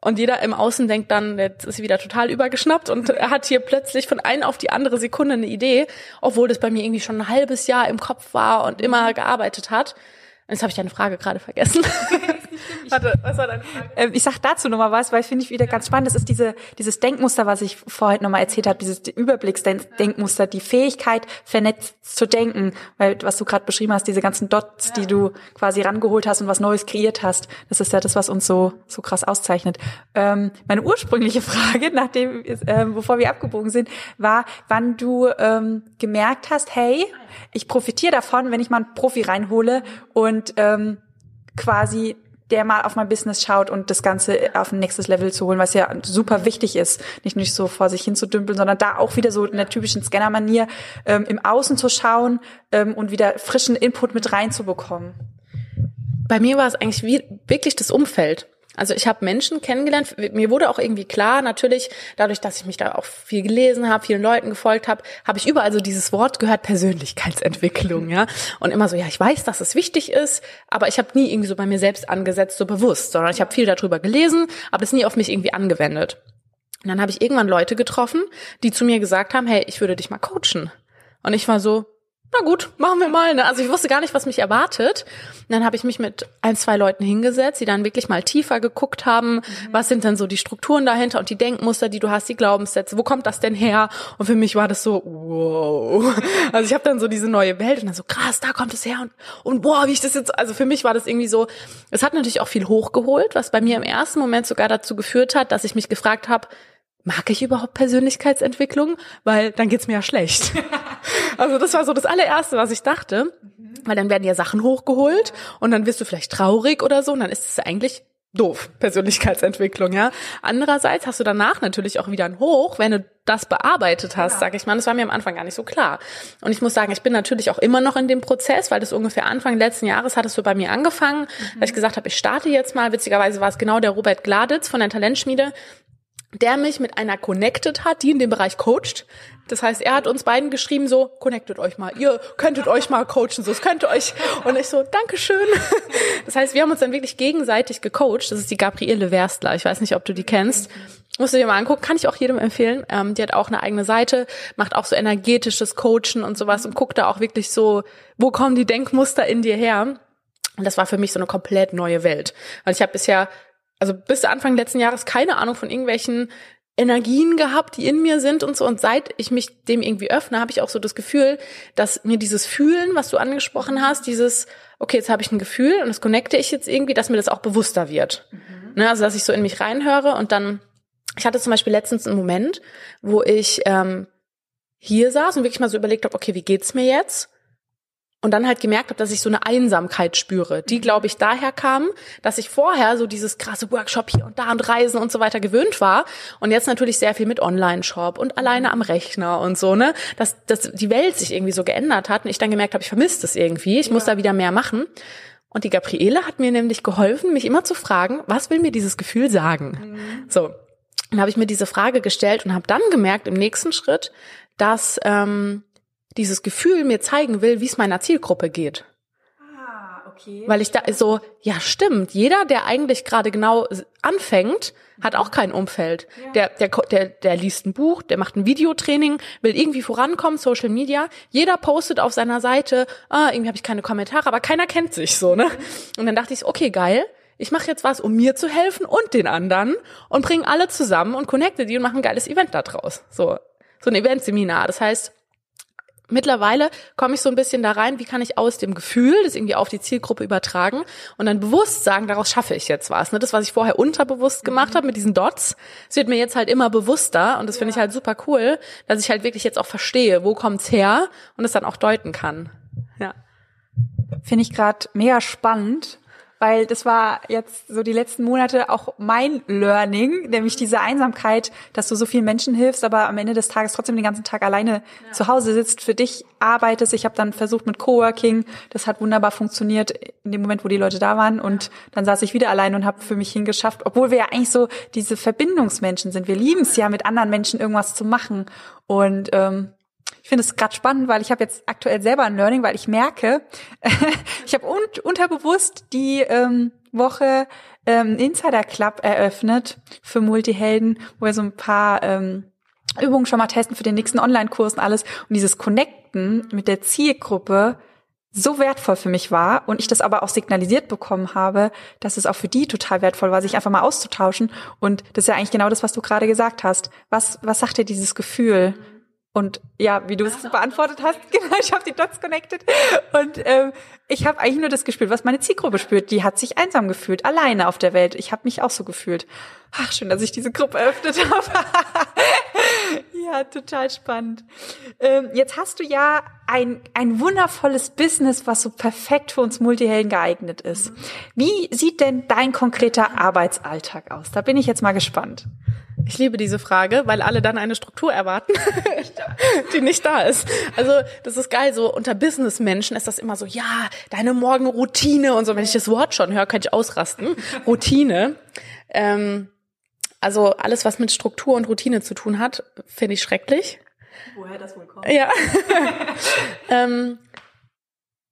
Und jeder im Außen denkt dann, jetzt ist sie wieder total übergeschnappt und hat hier plötzlich von einer auf die andere Sekunde eine Idee, obwohl das bei mir irgendwie schon ein halbes Jahr im Kopf war und immer gearbeitet hat. Jetzt habe ich deine Frage gerade vergessen. *laughs* Warte, *laughs* was war deine Frage? Ähm, ich sag dazu nochmal was, weil finde ich wieder ganz spannend. Das ist diese, dieses Denkmuster, was ich vorhin nochmal erzählt habe, dieses Überblicksdenkmuster, die Fähigkeit, vernetzt zu denken. Weil, was du gerade beschrieben hast, diese ganzen Dots, die du quasi rangeholt hast und was Neues kreiert hast, das ist ja das, was uns so, so krass auszeichnet. Ähm, meine ursprüngliche *laughs* Frage, nachdem, ähm, bevor wir abgebogen sind, war, wann du ähm, gemerkt hast, hey, ich profitiere davon, wenn ich mal einen Profi reinhole und ähm, quasi der mal auf mein Business schaut und das Ganze auf ein nächstes Level zu holen, was ja super wichtig ist, nicht nur so vor sich hin sondern da auch wieder so in der typischen Scanner-Manier ähm, im Außen zu schauen ähm, und wieder frischen Input mit reinzubekommen. Bei mir war es eigentlich wie, wirklich das Umfeld. Also ich habe Menschen kennengelernt. Mir wurde auch irgendwie klar, natürlich, dadurch, dass ich mich da auch viel gelesen habe, vielen Leuten gefolgt habe, habe ich überall so dieses Wort gehört, Persönlichkeitsentwicklung, ja. Und immer so, ja, ich weiß, dass es wichtig ist, aber ich habe nie irgendwie so bei mir selbst angesetzt, so bewusst, sondern ich habe viel darüber gelesen, aber es nie auf mich irgendwie angewendet. Und dann habe ich irgendwann Leute getroffen, die zu mir gesagt haben, hey, ich würde dich mal coachen. Und ich war so, na gut, machen wir mal. Ne? Also ich wusste gar nicht, was mich erwartet. Und dann habe ich mich mit ein, zwei Leuten hingesetzt, die dann wirklich mal tiefer geguckt haben, mhm. was sind denn so die Strukturen dahinter und die Denkmuster, die du hast, die Glaubenssätze, wo kommt das denn her? Und für mich war das so, wow. Also ich habe dann so diese neue Welt und dann so, krass, da kommt es her und, und boah, wie ich das jetzt, also für mich war das irgendwie so, es hat natürlich auch viel hochgeholt, was bei mir im ersten Moment sogar dazu geführt hat, dass ich mich gefragt habe, mag ich überhaupt Persönlichkeitsentwicklung? Weil dann geht's mir ja schlecht. *laughs* also das war so das allererste, was ich dachte. Weil dann werden ja Sachen hochgeholt und dann wirst du vielleicht traurig oder so und dann ist es eigentlich doof, Persönlichkeitsentwicklung, ja. Andererseits hast du danach natürlich auch wieder ein Hoch, wenn du das bearbeitet hast, ja. sag ich mal. Das war mir am Anfang gar nicht so klar. Und ich muss sagen, ich bin natürlich auch immer noch in dem Prozess, weil das ungefähr Anfang letzten Jahres hat es so bei mir angefangen, mhm. dass ich gesagt habe, ich starte jetzt mal. Witzigerweise war es genau der Robert Gladitz von der Talentschmiede, der mich mit einer connected hat, die in dem Bereich coacht. Das heißt, er hat uns beiden geschrieben so, connectet euch mal, ihr könntet euch mal coachen, so, es könnte euch. Und ich so, Dankeschön. *laughs* Das heißt, wir haben uns dann wirklich gegenseitig gecoacht. Das ist die Gabriele Werstler. Ich weiß nicht, ob du die kennst. Musst du dir mal angucken, kann ich auch jedem empfehlen. Ähm, die hat auch eine eigene Seite, macht auch so energetisches Coachen und sowas und guckt da auch wirklich so, wo kommen die Denkmuster in dir her? Und das war für mich so eine komplett neue Welt. Weil ich habe bisher also bis Anfang letzten Jahres keine Ahnung von irgendwelchen Energien gehabt, die in mir sind und so. Und seit ich mich dem irgendwie öffne, habe ich auch so das Gefühl, dass mir dieses Fühlen, was du angesprochen hast, dieses, okay, jetzt habe ich ein Gefühl und das connecte ich jetzt irgendwie, dass mir das auch bewusster wird. Mhm. Ne, also dass ich so in mich reinhöre und dann, ich hatte zum Beispiel letztens einen Moment, wo ich ähm, hier saß und wirklich mal so überlegt habe, okay, wie geht's mir jetzt? Und dann halt gemerkt habe, dass ich so eine Einsamkeit spüre, die glaube ich daher kam, dass ich vorher so dieses krasse Workshop hier und da und Reisen und so weiter gewöhnt war und jetzt natürlich sehr viel mit Online-Shop und alleine am Rechner und so, ne, dass, dass die Welt sich irgendwie so geändert hat und ich dann gemerkt habe, ich vermisse das irgendwie, ich ja. muss da wieder mehr machen. Und die Gabriele hat mir nämlich geholfen, mich immer zu fragen, was will mir dieses Gefühl sagen? Mhm. So, dann habe ich mir diese Frage gestellt und habe dann gemerkt im nächsten Schritt, dass ähm, dieses Gefühl mir zeigen will, wie es meiner Zielgruppe geht. Ah, okay. Weil ich da so, ja stimmt, jeder, der eigentlich gerade genau anfängt, hat auch kein Umfeld. Ja. Der, der, der, der liest ein Buch, der macht ein Videotraining, will irgendwie vorankommen, Social Media. Jeder postet auf seiner Seite, ah, irgendwie habe ich keine Kommentare, aber keiner kennt sich so, ne? Und dann dachte ich, okay, geil. Ich mache jetzt was, um mir zu helfen und den anderen und bringe alle zusammen und connecte die und mache ein geiles Event da draus. So, so ein Eventseminar. Das heißt, Mittlerweile komme ich so ein bisschen da rein, wie kann ich aus dem Gefühl das irgendwie auf die Zielgruppe übertragen und dann bewusst sagen, daraus schaffe ich jetzt was. Ne? Das, was ich vorher unterbewusst gemacht mhm. habe mit diesen Dots, das wird mir jetzt halt immer bewusster und das ja. finde ich halt super cool, dass ich halt wirklich jetzt auch verstehe, wo kommt's her und es dann auch deuten kann. Ja. Finde ich gerade mega spannend, weil das war jetzt so die letzten Monate auch mein Learning, nämlich diese Einsamkeit, dass du so vielen Menschen hilfst, aber am Ende des Tages trotzdem den ganzen Tag alleine ja. zu Hause sitzt, für dich arbeitest. Ich habe dann versucht mit Coworking, das hat wunderbar funktioniert in dem Moment, wo die Leute da waren und dann saß ich wieder allein und habe für mich hingeschafft, obwohl wir ja eigentlich so diese Verbindungsmenschen sind. Wir lieben es ja, mit anderen Menschen irgendwas zu machen und ähm, ich finde es gerade spannend, weil ich habe jetzt aktuell selber ein Learning, weil ich merke, *laughs* ich habe un unterbewusst die ähm, Woche ähm, Insider Club eröffnet für Multihelden, wo wir so ein paar ähm, Übungen schon mal testen für den nächsten Online-Kurs und alles. Und dieses Connecten mit der Zielgruppe so wertvoll für mich war und ich das aber auch signalisiert bekommen habe, dass es auch für die total wertvoll war, sich einfach mal auszutauschen. Und das ist ja eigentlich genau das, was du gerade gesagt hast. Was, was sagt dir dieses Gefühl? Und ja, wie du es beantwortet hast, *laughs* genau, ich habe die Dots connected. Und ähm, ich habe eigentlich nur das gespürt, was meine Zielgruppe spürt. Die hat sich einsam gefühlt, alleine auf der Welt. Ich habe mich auch so gefühlt. Ach, schön, dass ich diese Gruppe eröffnet habe. *laughs* ja, total spannend. Ähm, jetzt hast du ja ein, ein wundervolles Business, was so perfekt für uns Multihelden geeignet ist. Wie sieht denn dein konkreter Arbeitsalltag aus? Da bin ich jetzt mal gespannt. Ich liebe diese Frage, weil alle dann eine Struktur erwarten, *laughs* die nicht da ist. Also das ist geil. So unter Businessmenschen ist das immer so, ja, deine Morgenroutine und so. Wenn ich das Wort schon höre, kann ich ausrasten. Routine. Ähm, also alles, was mit Struktur und Routine zu tun hat, finde ich schrecklich. Woher das wohl kommt? Ja. *laughs* ähm,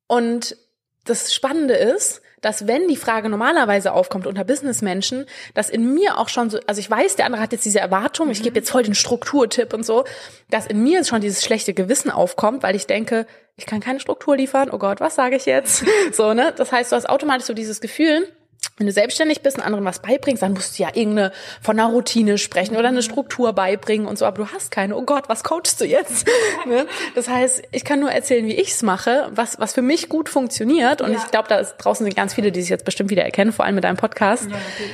und das Spannende ist, dass wenn die Frage normalerweise aufkommt unter Businessmenschen, dass in mir auch schon so, also ich weiß, der andere hat jetzt diese Erwartung, ich gebe jetzt voll den Strukturtipp und so, dass in mir schon dieses schlechte Gewissen aufkommt, weil ich denke, ich kann keine Struktur liefern, oh Gott, was sage ich jetzt? *laughs* so, ne? Das heißt, du hast automatisch so dieses Gefühl, wenn du selbstständig bist und anderen was beibringst, dann musst du ja irgendeine von einer Routine sprechen oder eine Struktur beibringen und so, aber du hast keine. Oh Gott, was coachst du jetzt? *laughs* ne? Das heißt, ich kann nur erzählen, wie ich's mache, was, was für mich gut funktioniert. Und ja. ich glaube, da ist, draußen sind ganz viele, die sich jetzt bestimmt wieder erkennen, vor allem mit deinem Podcast.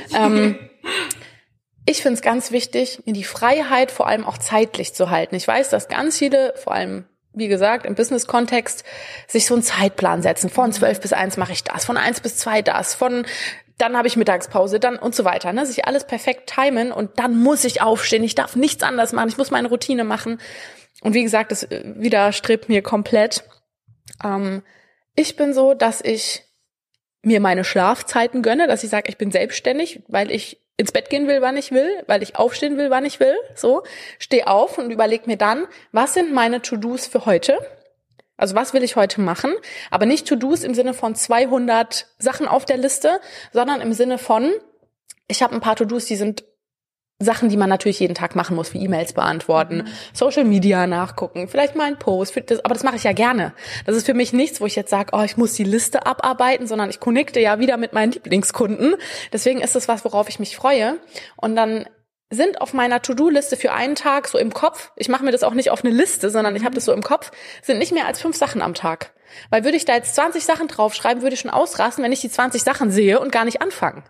Ja, ähm, *laughs* ich finde es ganz wichtig, mir die Freiheit vor allem auch zeitlich zu halten. Ich weiß, dass ganz viele, vor allem wie gesagt, im Business-Kontext sich so einen Zeitplan setzen. Von zwölf bis eins mache ich das, von eins bis zwei das, von dann habe ich Mittagspause, dann und so weiter. Ne? Sich alles perfekt timen und dann muss ich aufstehen. Ich darf nichts anders machen. Ich muss meine Routine machen. Und wie gesagt, das äh, widerstrebt mir komplett. Ähm, ich bin so, dass ich mir meine Schlafzeiten gönne, dass ich sage, ich bin selbstständig, weil ich ins Bett gehen will, wann ich will, weil ich aufstehen will, wann ich will. So, steh auf und überleg mir dann, was sind meine To-Dos für heute? Also was will ich heute machen? Aber nicht To-Dos im Sinne von 200 Sachen auf der Liste, sondern im Sinne von, ich habe ein paar To-Dos, die sind Sachen, die man natürlich jeden Tag machen muss, wie E-Mails beantworten, mhm. Social Media nachgucken, vielleicht mal ein Post, das, aber das mache ich ja gerne. Das ist für mich nichts, wo ich jetzt sage, oh, ich muss die Liste abarbeiten, sondern ich connecte ja wieder mit meinen Lieblingskunden. Deswegen ist das was, worauf ich mich freue. Und dann sind auf meiner To-Do-Liste für einen Tag so im Kopf, ich mache mir das auch nicht auf eine Liste, sondern ich habe das so im Kopf, sind nicht mehr als fünf Sachen am Tag. Weil würde ich da jetzt 20 Sachen draufschreiben, würde ich schon ausrasten, wenn ich die 20 Sachen sehe und gar nicht anfangen.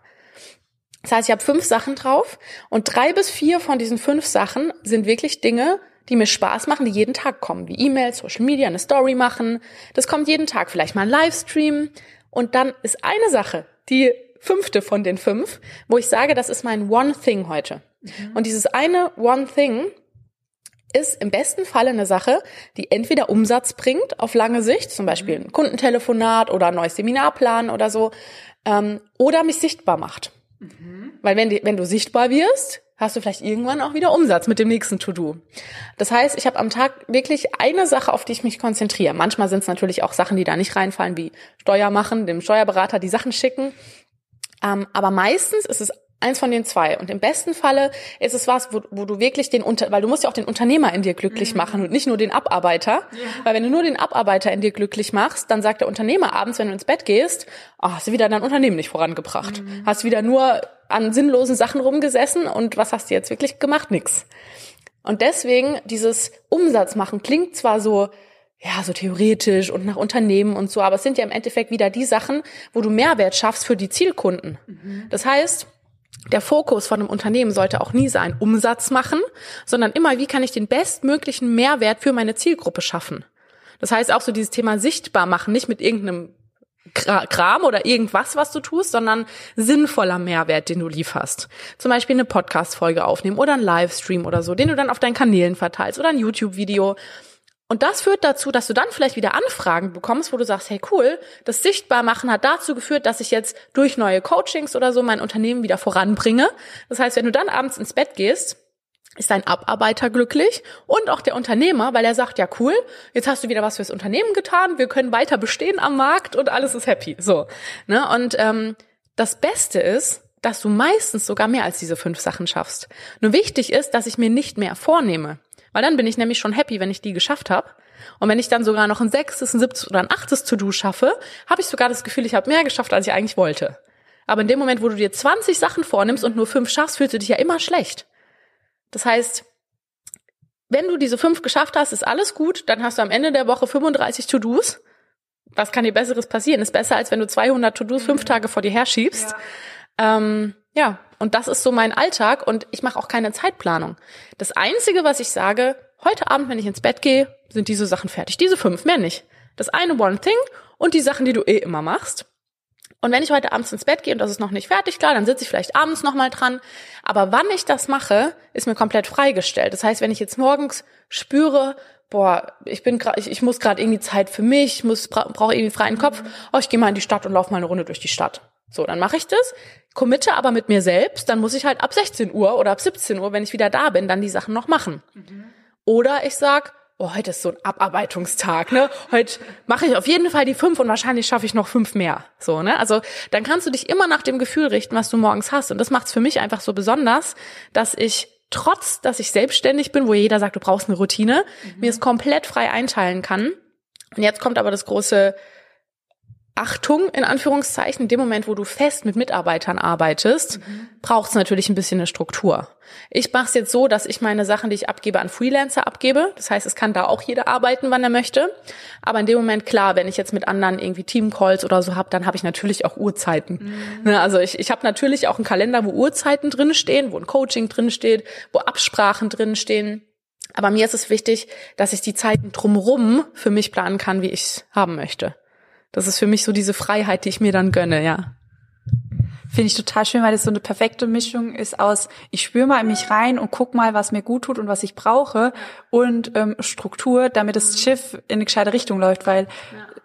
Das heißt, ich habe fünf Sachen drauf und drei bis vier von diesen fünf Sachen sind wirklich Dinge, die mir Spaß machen, die jeden Tag kommen, wie E-Mails, Social Media, eine Story machen. Das kommt jeden Tag, vielleicht mal ein Livestream. Und dann ist eine Sache, die fünfte von den fünf, wo ich sage, das ist mein One Thing heute. Mhm. Und dieses eine One Thing ist im besten Falle eine Sache, die entweder Umsatz bringt auf lange Sicht, zum Beispiel mhm. ein Kundentelefonat oder ein neues Seminarplan oder so, ähm, oder mich sichtbar macht. Mhm. Weil wenn, die, wenn du sichtbar wirst, hast du vielleicht irgendwann auch wieder Umsatz mit dem nächsten To-Do. Das heißt, ich habe am Tag wirklich eine Sache, auf die ich mich konzentriere. Manchmal sind es natürlich auch Sachen, die da nicht reinfallen, wie Steuer machen, dem Steuerberater die Sachen schicken. Ähm, aber meistens ist es Eins von den zwei. Und im besten Falle ist es was, wo, wo du wirklich den Unter, weil du musst ja auch den Unternehmer in dir glücklich mhm. machen und nicht nur den Abarbeiter. Ja. Weil wenn du nur den Abarbeiter in dir glücklich machst, dann sagt der Unternehmer abends, wenn du ins Bett gehst, oh, hast du wieder dein Unternehmen nicht vorangebracht. Mhm. Hast wieder nur an sinnlosen Sachen rumgesessen und was hast du jetzt wirklich gemacht? Nix. Und deswegen dieses Umsatz machen klingt zwar so, ja, so theoretisch und nach Unternehmen und so, aber es sind ja im Endeffekt wieder die Sachen, wo du Mehrwert schaffst für die Zielkunden. Mhm. Das heißt, der Fokus von einem Unternehmen sollte auch nie sein, Umsatz machen, sondern immer, wie kann ich den bestmöglichen Mehrwert für meine Zielgruppe schaffen. Das heißt auch so dieses Thema sichtbar machen, nicht mit irgendeinem Kram oder irgendwas, was du tust, sondern sinnvoller Mehrwert, den du lieferst. Zum Beispiel eine Podcast-Folge aufnehmen oder ein Livestream oder so, den du dann auf deinen Kanälen verteilst oder ein YouTube-Video. Und das führt dazu, dass du dann vielleicht wieder Anfragen bekommst, wo du sagst, hey cool, das Sichtbarmachen hat dazu geführt, dass ich jetzt durch neue Coachings oder so mein Unternehmen wieder voranbringe. Das heißt, wenn du dann abends ins Bett gehst, ist dein Abarbeiter glücklich und auch der Unternehmer, weil er sagt, ja cool, jetzt hast du wieder was fürs Unternehmen getan, wir können weiter bestehen am Markt und alles ist happy. So, ne? Und ähm, das Beste ist, dass du meistens sogar mehr als diese fünf Sachen schaffst. Nur wichtig ist, dass ich mir nicht mehr vornehme. Weil dann bin ich nämlich schon happy, wenn ich die geschafft habe. Und wenn ich dann sogar noch ein sechstes, ein siebtes oder ein achtes To-Do schaffe, habe ich sogar das Gefühl, ich habe mehr geschafft, als ich eigentlich wollte. Aber in dem Moment, wo du dir 20 Sachen vornimmst und nur fünf schaffst, fühlst du dich ja immer schlecht. Das heißt, wenn du diese fünf geschafft hast, ist alles gut, dann hast du am Ende der Woche 35 To-Dos. Was kann dir Besseres passieren? Ist besser, als wenn du 200 To-Dos fünf Tage vor dir herschiebst. Ja. Ähm, ja, und das ist so mein Alltag und ich mache auch keine Zeitplanung. Das Einzige, was ich sage, heute Abend, wenn ich ins Bett gehe, sind diese Sachen fertig. Diese fünf, mehr nicht. Das eine One Thing und die Sachen, die du eh immer machst. Und wenn ich heute abends ins Bett gehe und das ist noch nicht fertig, klar, dann sitze ich vielleicht abends nochmal dran. Aber wann ich das mache, ist mir komplett freigestellt. Das heißt, wenn ich jetzt morgens spüre, boah, ich bin gerade, ich, ich muss gerade irgendwie Zeit für mich, ich muss brauche irgendwie freien Kopf, oh, ich gehe mal in die Stadt und laufe mal eine Runde durch die Stadt. So, dann mache ich das, committe aber mit mir selbst, dann muss ich halt ab 16 Uhr oder ab 17 Uhr, wenn ich wieder da bin, dann die Sachen noch machen. Mhm. Oder ich sag, oh, heute ist so ein Abarbeitungstag, ne? Heute mache ich auf jeden Fall die fünf und wahrscheinlich schaffe ich noch fünf mehr. So, ne? Also dann kannst du dich immer nach dem Gefühl richten, was du morgens hast. Und das macht es für mich einfach so besonders, dass ich trotz, dass ich selbstständig bin, wo jeder sagt, du brauchst eine Routine, mhm. mir es komplett frei einteilen kann. Und jetzt kommt aber das große Achtung, in Anführungszeichen, in dem Moment, wo du fest mit Mitarbeitern arbeitest, mhm. braucht es natürlich ein bisschen eine Struktur. Ich mache es jetzt so, dass ich meine Sachen, die ich abgebe, an Freelancer abgebe. Das heißt, es kann da auch jeder arbeiten, wann er möchte. Aber in dem Moment, klar, wenn ich jetzt mit anderen irgendwie Teamcalls oder so habe, dann habe ich natürlich auch Uhrzeiten. Mhm. Ne, also ich, ich habe natürlich auch einen Kalender, wo Uhrzeiten drinstehen, wo ein Coaching drinsteht, wo Absprachen drinstehen. Aber mir ist es wichtig, dass ich die Zeiten drumherum für mich planen kann, wie ich es haben möchte. Das ist für mich so diese Freiheit, die ich mir dann gönne, ja. Finde ich total schön, weil das so eine perfekte Mischung ist aus, ich spüre mal in mich rein und guck mal, was mir gut tut und was ich brauche und ähm, Struktur, damit das Schiff in eine gescheite Richtung läuft, weil.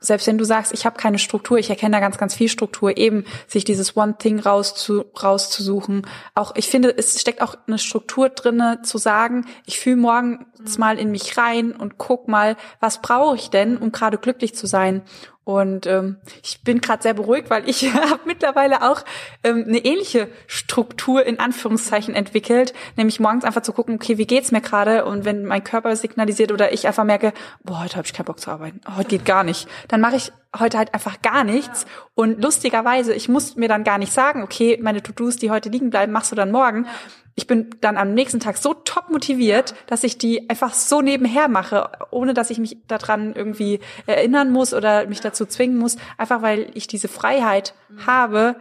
Selbst wenn du sagst, ich habe keine Struktur, ich erkenne da ganz, ganz viel Struktur, eben sich dieses One Thing rauszu, rauszusuchen. Auch ich finde, es steckt auch eine Struktur drinne zu sagen, ich fühle morgens mal in mich rein und guck mal, was brauche ich denn, um gerade glücklich zu sein. Und ähm, ich bin gerade sehr beruhigt, weil ich *laughs* habe mittlerweile auch ähm, eine ähnliche Struktur in Anführungszeichen entwickelt, nämlich morgens einfach zu gucken, okay, wie geht's mir gerade? Und wenn mein Körper signalisiert oder ich einfach merke, boah, heute habe ich keinen Bock zu arbeiten, oh, heute geht gar nicht, dann mache ich heute halt einfach gar nichts. Und lustigerweise, ich muss mir dann gar nicht sagen, okay, meine To-Dos, die heute liegen bleiben, machst du dann morgen, ich bin dann am nächsten Tag so top motiviert, dass ich die einfach so nebenher mache, ohne dass ich mich daran irgendwie erinnern muss oder mich dazu zwingen muss, einfach weil ich diese Freiheit habe,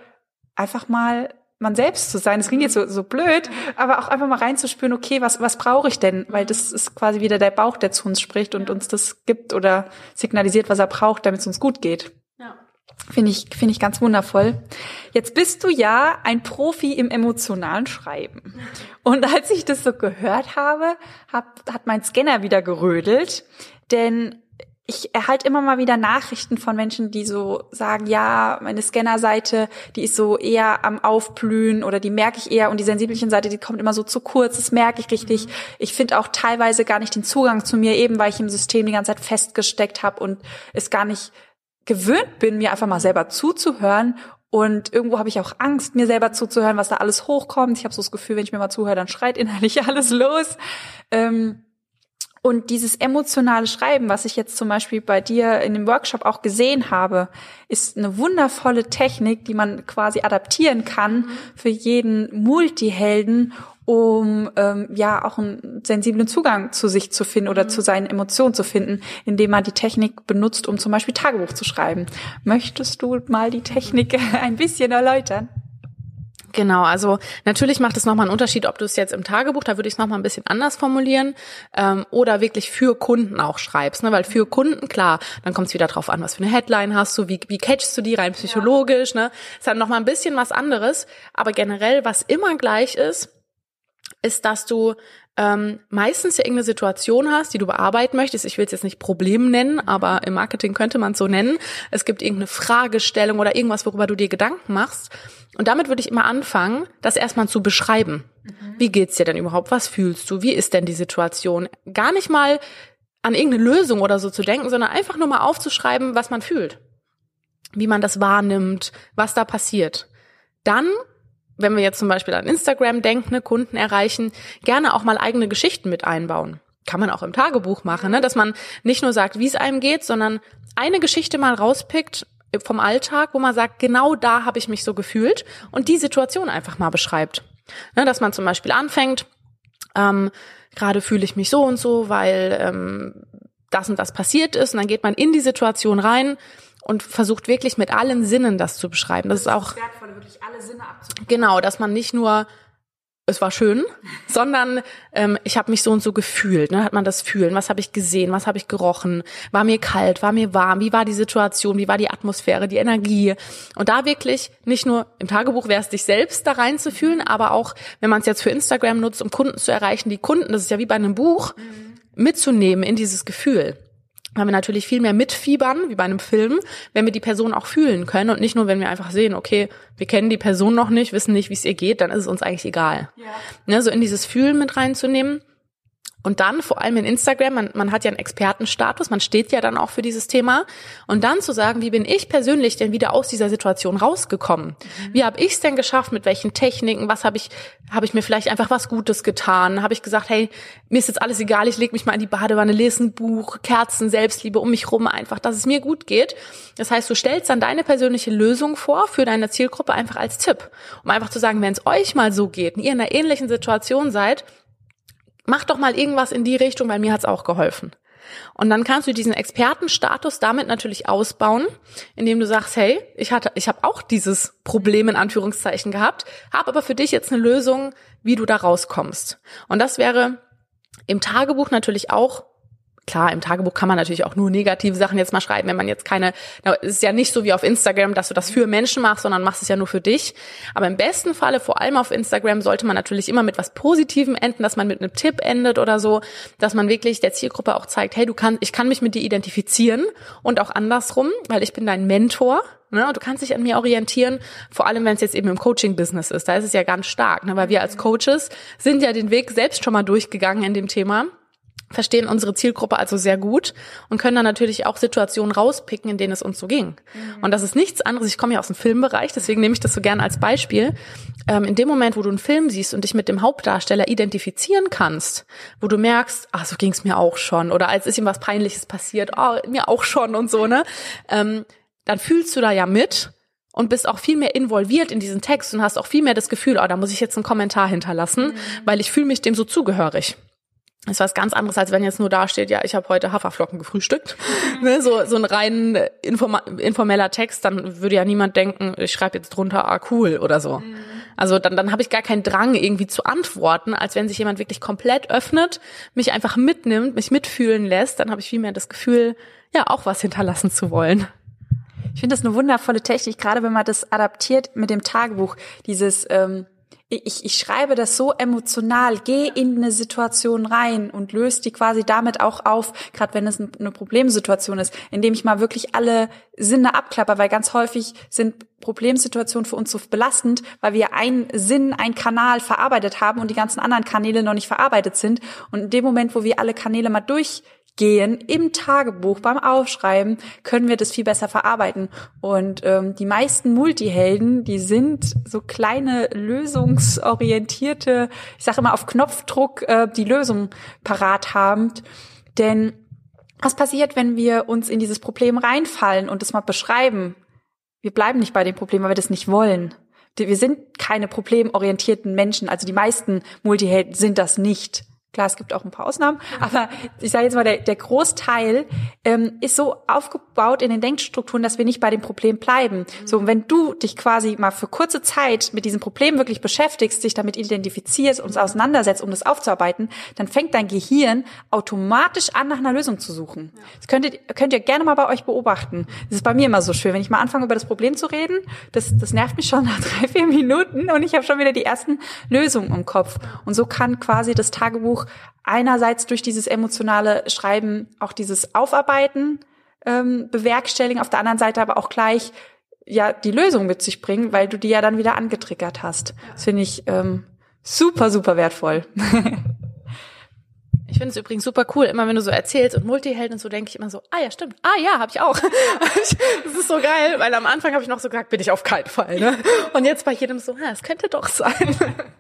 einfach mal man selbst zu sein. Das klingt jetzt so, so blöd, aber auch einfach mal reinzuspüren, okay, was, was brauche ich denn? Weil das ist quasi wieder der Bauch, der zu uns spricht und uns das gibt oder signalisiert, was er braucht, damit es uns gut geht. Finde ich, finde ich ganz wundervoll. Jetzt bist du ja ein Profi im emotionalen Schreiben. Und als ich das so gehört habe, hat, hat mein Scanner wieder gerödelt, denn ich erhalte immer mal wieder Nachrichten von Menschen, die so sagen, ja, meine Scannerseite, die ist so eher am Aufblühen oder die merke ich eher und die sensibelchen Seite, die kommt immer so zu kurz, das merke ich richtig. Mhm. Ich finde auch teilweise gar nicht den Zugang zu mir, eben weil ich im System die ganze Zeit festgesteckt habe und es gar nicht gewöhnt bin, mir einfach mal selber zuzuhören. Und irgendwo habe ich auch Angst, mir selber zuzuhören, was da alles hochkommt. Ich habe so das Gefühl, wenn ich mir mal zuhöre, dann schreit innerlich *laughs* alles los. Ähm, und dieses emotionale Schreiben, was ich jetzt zum Beispiel bei dir in dem Workshop auch gesehen habe, ist eine wundervolle Technik, die man quasi adaptieren kann mhm. für jeden Multihelden um ähm, ja auch einen sensiblen Zugang zu sich zu finden oder mhm. zu seinen Emotionen zu finden, indem man die Technik benutzt, um zum Beispiel Tagebuch zu schreiben. Möchtest du mal die Technik *laughs* ein bisschen erläutern? Genau, also natürlich macht es nochmal einen Unterschied, ob du es jetzt im Tagebuch, da würde ich es nochmal ein bisschen anders formulieren, ähm, oder wirklich für Kunden auch schreibst. Ne? Weil für Kunden, klar, dann kommt es wieder drauf an, was für eine Headline hast du, wie, wie catchst du die rein psychologisch. Ja. Ne? Ist dann nochmal ein bisschen was anderes. Aber generell, was immer gleich ist, ist, dass du ähm, meistens ja irgendeine Situation hast, die du bearbeiten möchtest. Ich will es jetzt nicht Problem nennen, aber im Marketing könnte man es so nennen. Es gibt irgendeine Fragestellung oder irgendwas, worüber du dir Gedanken machst. Und damit würde ich immer anfangen, das erstmal zu beschreiben. Mhm. Wie geht's dir denn überhaupt? Was fühlst du? Wie ist denn die Situation? Gar nicht mal an irgendeine Lösung oder so zu denken, sondern einfach nur mal aufzuschreiben, was man fühlt. Wie man das wahrnimmt, was da passiert. Dann wenn wir jetzt zum Beispiel an Instagram denken, ne, Kunden erreichen, gerne auch mal eigene Geschichten mit einbauen. Kann man auch im Tagebuch machen, ne? dass man nicht nur sagt, wie es einem geht, sondern eine Geschichte mal rauspickt vom Alltag, wo man sagt, genau da habe ich mich so gefühlt und die Situation einfach mal beschreibt. Ne, dass man zum Beispiel anfängt, ähm, gerade fühle ich mich so und so, weil ähm, das und das passiert ist und dann geht man in die Situation rein und versucht wirklich mit allen Sinnen das zu beschreiben. Das, das ist auch wertvoll, wirklich alle Sinne abzudecken. Genau, dass man nicht nur es war schön, *laughs* sondern ähm, ich habe mich so und so gefühlt. Ne? Hat man das Fühlen? Was habe ich gesehen? Was habe ich gerochen? War mir kalt? War mir warm? Wie war die Situation? Wie war die Atmosphäre? Die Energie? Und da wirklich nicht nur im Tagebuch wäre es dich selbst da reinzufühlen, aber auch wenn man es jetzt für Instagram nutzt, um Kunden zu erreichen, die Kunden, das ist ja wie bei einem Buch, mhm. mitzunehmen in dieses Gefühl weil wir natürlich viel mehr mitfiebern, wie bei einem Film, wenn wir die Person auch fühlen können und nicht nur, wenn wir einfach sehen, okay, wir kennen die Person noch nicht, wissen nicht, wie es ihr geht, dann ist es uns eigentlich egal. Ja. Ne, so in dieses Fühlen mit reinzunehmen und dann vor allem in Instagram, man, man hat ja einen Expertenstatus, man steht ja dann auch für dieses Thema. Und dann zu sagen, wie bin ich persönlich denn wieder aus dieser Situation rausgekommen? Wie habe ich es denn geschafft? Mit welchen Techniken? Was habe ich, habe ich mir vielleicht einfach was Gutes getan? Habe ich gesagt, hey, mir ist jetzt alles egal, ich lege mich mal in die Badewanne, lese ein Buch, Kerzen, Selbstliebe um mich rum, einfach, dass es mir gut geht. Das heißt, du stellst dann deine persönliche Lösung vor für deine Zielgruppe einfach als Tipp. Um einfach zu sagen, wenn es euch mal so geht und ihr in einer ähnlichen Situation seid, mach doch mal irgendwas in die Richtung, weil mir hat's auch geholfen. Und dann kannst du diesen Expertenstatus damit natürlich ausbauen, indem du sagst, hey, ich hatte, ich habe auch dieses Problem in Anführungszeichen gehabt, habe aber für dich jetzt eine Lösung, wie du da rauskommst. Und das wäre im Tagebuch natürlich auch Klar, im Tagebuch kann man natürlich auch nur negative Sachen jetzt mal schreiben, wenn man jetzt keine, es ist ja nicht so wie auf Instagram, dass du das für Menschen machst, sondern machst es ja nur für dich. Aber im besten Falle, vor allem auf Instagram, sollte man natürlich immer mit was Positivem enden, dass man mit einem Tipp endet oder so, dass man wirklich der Zielgruppe auch zeigt, hey, du kannst, ich kann mich mit dir identifizieren und auch andersrum, weil ich bin dein Mentor. Ne, du kannst dich an mir orientieren, vor allem wenn es jetzt eben im Coaching-Business ist. Da ist es ja ganz stark, ne, weil wir als Coaches sind ja den Weg selbst schon mal durchgegangen in dem Thema verstehen unsere Zielgruppe also sehr gut und können dann natürlich auch Situationen rauspicken, in denen es uns so ging. Mhm. Und das ist nichts anderes. Ich komme ja aus dem Filmbereich, deswegen nehme ich das so gerne als Beispiel. Ähm, in dem Moment, wo du einen Film siehst und dich mit dem Hauptdarsteller identifizieren kannst, wo du merkst, ah, so ging es mir auch schon, oder als ist ihm was Peinliches passiert, ah, mir auch schon und so, ne? Ähm, dann fühlst du da ja mit und bist auch viel mehr involviert in diesen Text und hast auch viel mehr das Gefühl, oh, da muss ich jetzt einen Kommentar hinterlassen, mhm. weil ich fühle mich dem so zugehörig. Das ist was ganz anderes, als wenn jetzt nur da steht, ja, ich habe heute Haferflocken gefrühstückt. *laughs* ne, so, so ein rein inform informeller Text, dann würde ja niemand denken, ich schreibe jetzt drunter, ah, cool oder so. Mhm. Also dann, dann habe ich gar keinen Drang, irgendwie zu antworten, als wenn sich jemand wirklich komplett öffnet, mich einfach mitnimmt, mich mitfühlen lässt, dann habe ich viel mehr das Gefühl, ja, auch was hinterlassen zu wollen. Ich finde das eine wundervolle Technik, gerade wenn man das adaptiert mit dem Tagebuch, dieses ähm, ich, ich schreibe das so emotional, geh in eine Situation rein und löse die quasi damit auch auf, gerade wenn es eine Problemsituation ist, indem ich mal wirklich alle Sinne abklapper, weil ganz häufig sind Problemsituationen für uns so belastend, weil wir einen Sinn, einen Kanal verarbeitet haben und die ganzen anderen Kanäle noch nicht verarbeitet sind. Und in dem Moment, wo wir alle Kanäle mal durch gehen im Tagebuch beim Aufschreiben können wir das viel besser verarbeiten. Und ähm, die meisten Multihelden die sind so kleine lösungsorientierte ich sage immer auf Knopfdruck äh, die Lösung parat haben denn was passiert wenn wir uns in dieses Problem reinfallen und das mal beschreiben? Wir bleiben nicht bei dem Problem weil wir das nicht wollen. Wir sind keine problemorientierten Menschen. Also die meisten Multihelden sind das nicht Klar, es gibt auch ein paar Ausnahmen, aber ich sage jetzt mal, der, der Großteil ähm, ist so aufgebaut in den Denkstrukturen, dass wir nicht bei dem Problem bleiben. So, wenn du dich quasi mal für kurze Zeit mit diesem Problem wirklich beschäftigst, dich damit identifizierst und es auseinandersetzt, um das aufzuarbeiten, dann fängt dein Gehirn automatisch an, nach einer Lösung zu suchen. Das könnt ihr, könnt ihr gerne mal bei euch beobachten. Das ist bei mir immer so schön, wenn ich mal anfange, über das Problem zu reden, das, das nervt mich schon *laughs* nach drei, vier Minuten und ich habe schon wieder die ersten Lösungen im Kopf. Und so kann quasi das Tagebuch einerseits durch dieses emotionale Schreiben auch dieses Aufarbeiten ähm, bewerkstelligen, auf der anderen Seite aber auch gleich ja die Lösung mit sich bringen, weil du die ja dann wieder angetriggert hast. Das finde ich ähm, super, super wertvoll. *laughs* Ich finde es übrigens super cool, immer wenn du so erzählst und Multihelden und so, denke ich immer so, ah ja, stimmt. Ah ja, habe ich auch. *laughs* das ist so geil, weil am Anfang habe ich noch so gesagt, bin ich auf keinen Fall. Ne? Und jetzt bei jedem so, ja, es könnte doch sein.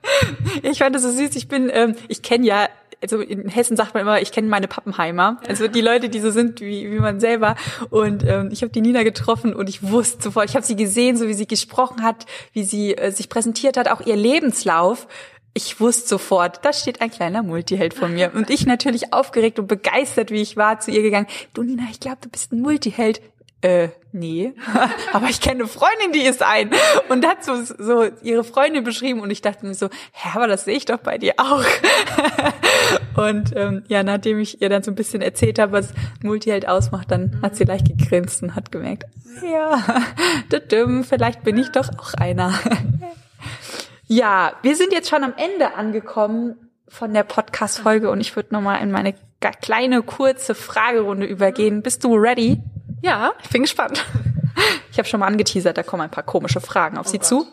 *laughs* ich fand das so süß. Ich bin, ähm, ich kenne ja also in Hessen sagt man immer, ich kenne meine Pappenheimer, also die Leute, die so sind wie, wie man selber. Und ähm, ich habe die Nina getroffen und ich wusste sofort, ich habe sie gesehen, so wie sie gesprochen hat, wie sie äh, sich präsentiert hat, auch ihr Lebenslauf ich wusste sofort, da steht ein kleiner Multiheld von mir. Und ich natürlich aufgeregt und begeistert, wie ich war, zu ihr gegangen. Du Nina, ich glaube, du bist ein Multiheld. Äh, nee. *laughs* Aber ich kenne eine Freundin, die ist ein. Und hat so, so ihre Freundin beschrieben und ich dachte mir so, hä, aber das sehe ich doch bei dir auch. *laughs* und ähm, ja, nachdem ich ihr dann so ein bisschen erzählt habe, was Multiheld ausmacht, dann hat sie leicht gegrinst und hat gemerkt, ja, *laughs* vielleicht bin ich doch auch einer. Ja, wir sind jetzt schon am Ende angekommen von der Podcast-Folge und ich würde nochmal in meine kleine, kurze Fragerunde übergehen. Bist du ready? Ja, ich bin gespannt. Ich habe schon mal angeteasert, da kommen ein paar komische Fragen auf oh Sie Gott. zu.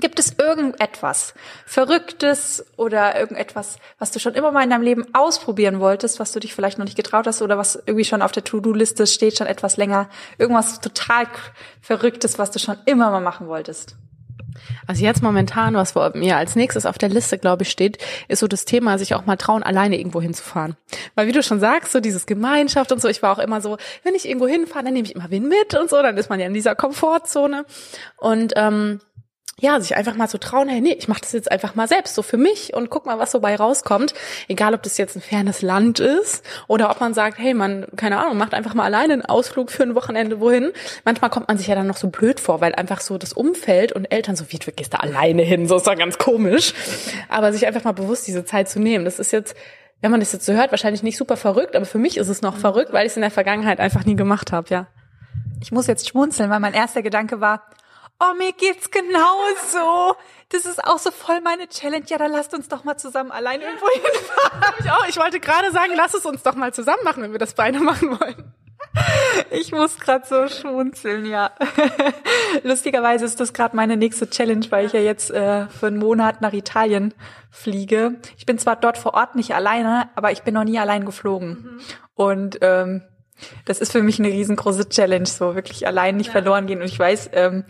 Gibt es irgendetwas Verrücktes oder irgendetwas, was du schon immer mal in deinem Leben ausprobieren wolltest, was du dich vielleicht noch nicht getraut hast oder was irgendwie schon auf der To-Do-Liste steht, schon etwas länger? Irgendwas total Verrücktes, was du schon immer mal machen wolltest? Also jetzt momentan, was vor mir als nächstes auf der Liste, glaube ich, steht, ist so das Thema, sich auch mal trauen, alleine irgendwo hinzufahren. Weil wie du schon sagst, so dieses Gemeinschaft und so, ich war auch immer so, wenn ich irgendwo hinfahre, dann nehme ich immer wen mit und so, dann ist man ja in dieser Komfortzone. Und ähm, ja, sich einfach mal zu trauen, hey, nee, ich mache das jetzt einfach mal selbst, so für mich und guck mal, was so bei rauskommt. Egal, ob das jetzt ein fernes Land ist oder ob man sagt, hey, man, keine Ahnung, macht einfach mal alleine einen Ausflug für ein Wochenende wohin. Manchmal kommt man sich ja dann noch so blöd vor, weil einfach so das Umfeld und Eltern so, wie, du gehst da alleine hin, so ist doch ganz komisch. Aber sich einfach mal bewusst diese Zeit zu nehmen, das ist jetzt wenn man das jetzt so hört, wahrscheinlich nicht super verrückt, aber für mich ist es noch verrückt, weil ich es in der Vergangenheit einfach nie gemacht habe, ja. Ich muss jetzt schmunzeln, weil mein erster Gedanke war, oh, mir geht's genauso. Das ist auch so voll meine Challenge. Ja, dann lasst uns doch mal zusammen allein irgendwo hinfahren. Ich auch. Ich wollte gerade sagen, lass es uns doch mal zusammen machen, wenn wir das beide machen wollen. Ich muss gerade so schmunzeln, ja. Lustigerweise ist das gerade meine nächste Challenge, weil ich ja jetzt äh, für einen Monat nach Italien fliege. Ich bin zwar dort vor Ort nicht alleine, aber ich bin noch nie allein geflogen. Mhm. Und ähm, das ist für mich eine riesengroße Challenge, so wirklich allein nicht ja. verloren gehen. Und ich weiß, ähm,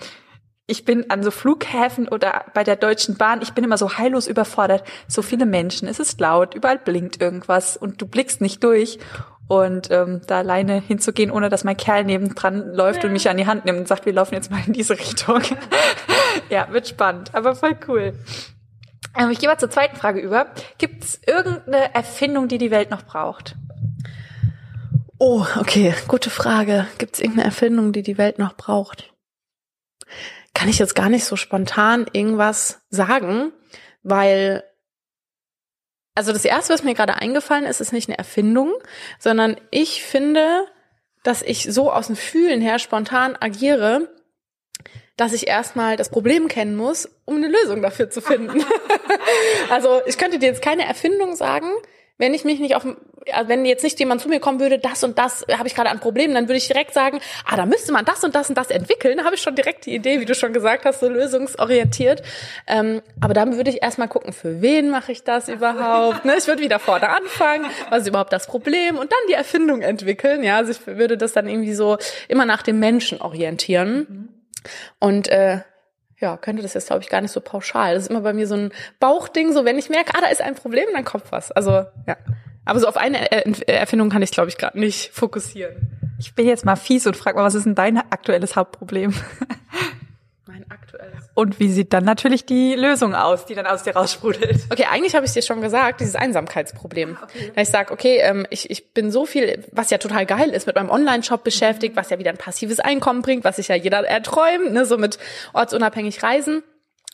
ich bin an so Flughäfen oder bei der Deutschen Bahn, ich bin immer so heillos überfordert. So viele Menschen, es ist laut, überall blinkt irgendwas und du blickst nicht durch. Und ähm, da alleine hinzugehen, ohne dass mein Kerl nebendran läuft und mich an die Hand nimmt und sagt, wir laufen jetzt mal in diese Richtung. *laughs* ja, wird spannend, aber voll cool. Ähm, ich gehe mal zur zweiten Frage über. Gibt es irgendeine Erfindung, die die Welt noch braucht? Oh, okay, gute Frage. Gibt es irgendeine Erfindung, die die Welt noch braucht? Kann ich jetzt gar nicht so spontan irgendwas sagen, weil also das erste, was mir gerade eingefallen ist, ist nicht eine Erfindung, sondern ich finde, dass ich so aus dem Fühlen her spontan agiere, dass ich erstmal das Problem kennen muss, um eine Lösung dafür zu finden. *laughs* also ich könnte dir jetzt keine Erfindung sagen, wenn ich mich nicht auf, wenn jetzt nicht jemand zu mir kommen würde, das und das habe ich gerade ein Problem, dann würde ich direkt sagen, ah, da müsste man das und das und das entwickeln. Da habe ich schon direkt die Idee, wie du schon gesagt hast, so lösungsorientiert. Ähm, aber dann würde ich erstmal gucken, für wen mache ich das überhaupt? Ne? Ich würde wieder vorne anfangen, was ist überhaupt das Problem und dann die Erfindung entwickeln. Ja, also ich würde das dann irgendwie so immer nach dem Menschen orientieren. Mhm. Und äh, ja, könnte das jetzt, glaube ich, gar nicht so pauschal. Das ist immer bei mir so ein Bauchding, so wenn ich merke, ah, da ist ein Problem, dann kommt was. Also, ja. Aber so auf eine Erfindung kann ich, glaube ich, gerade nicht fokussieren. Ich bin jetzt mal fies und frage mal, was ist denn dein aktuelles Hauptproblem? Mein aktuelles. Und wie sieht dann natürlich die Lösung aus, die dann aus dir raussprudelt? Okay, eigentlich habe ich dir schon gesagt, dieses Einsamkeitsproblem. Okay. ich sage, okay, ähm, ich, ich bin so viel, was ja total geil ist, mit meinem Online-Shop beschäftigt, was ja wieder ein passives Einkommen bringt, was sich ja jeder erträumt, ne, so mit ortsunabhängig reisen.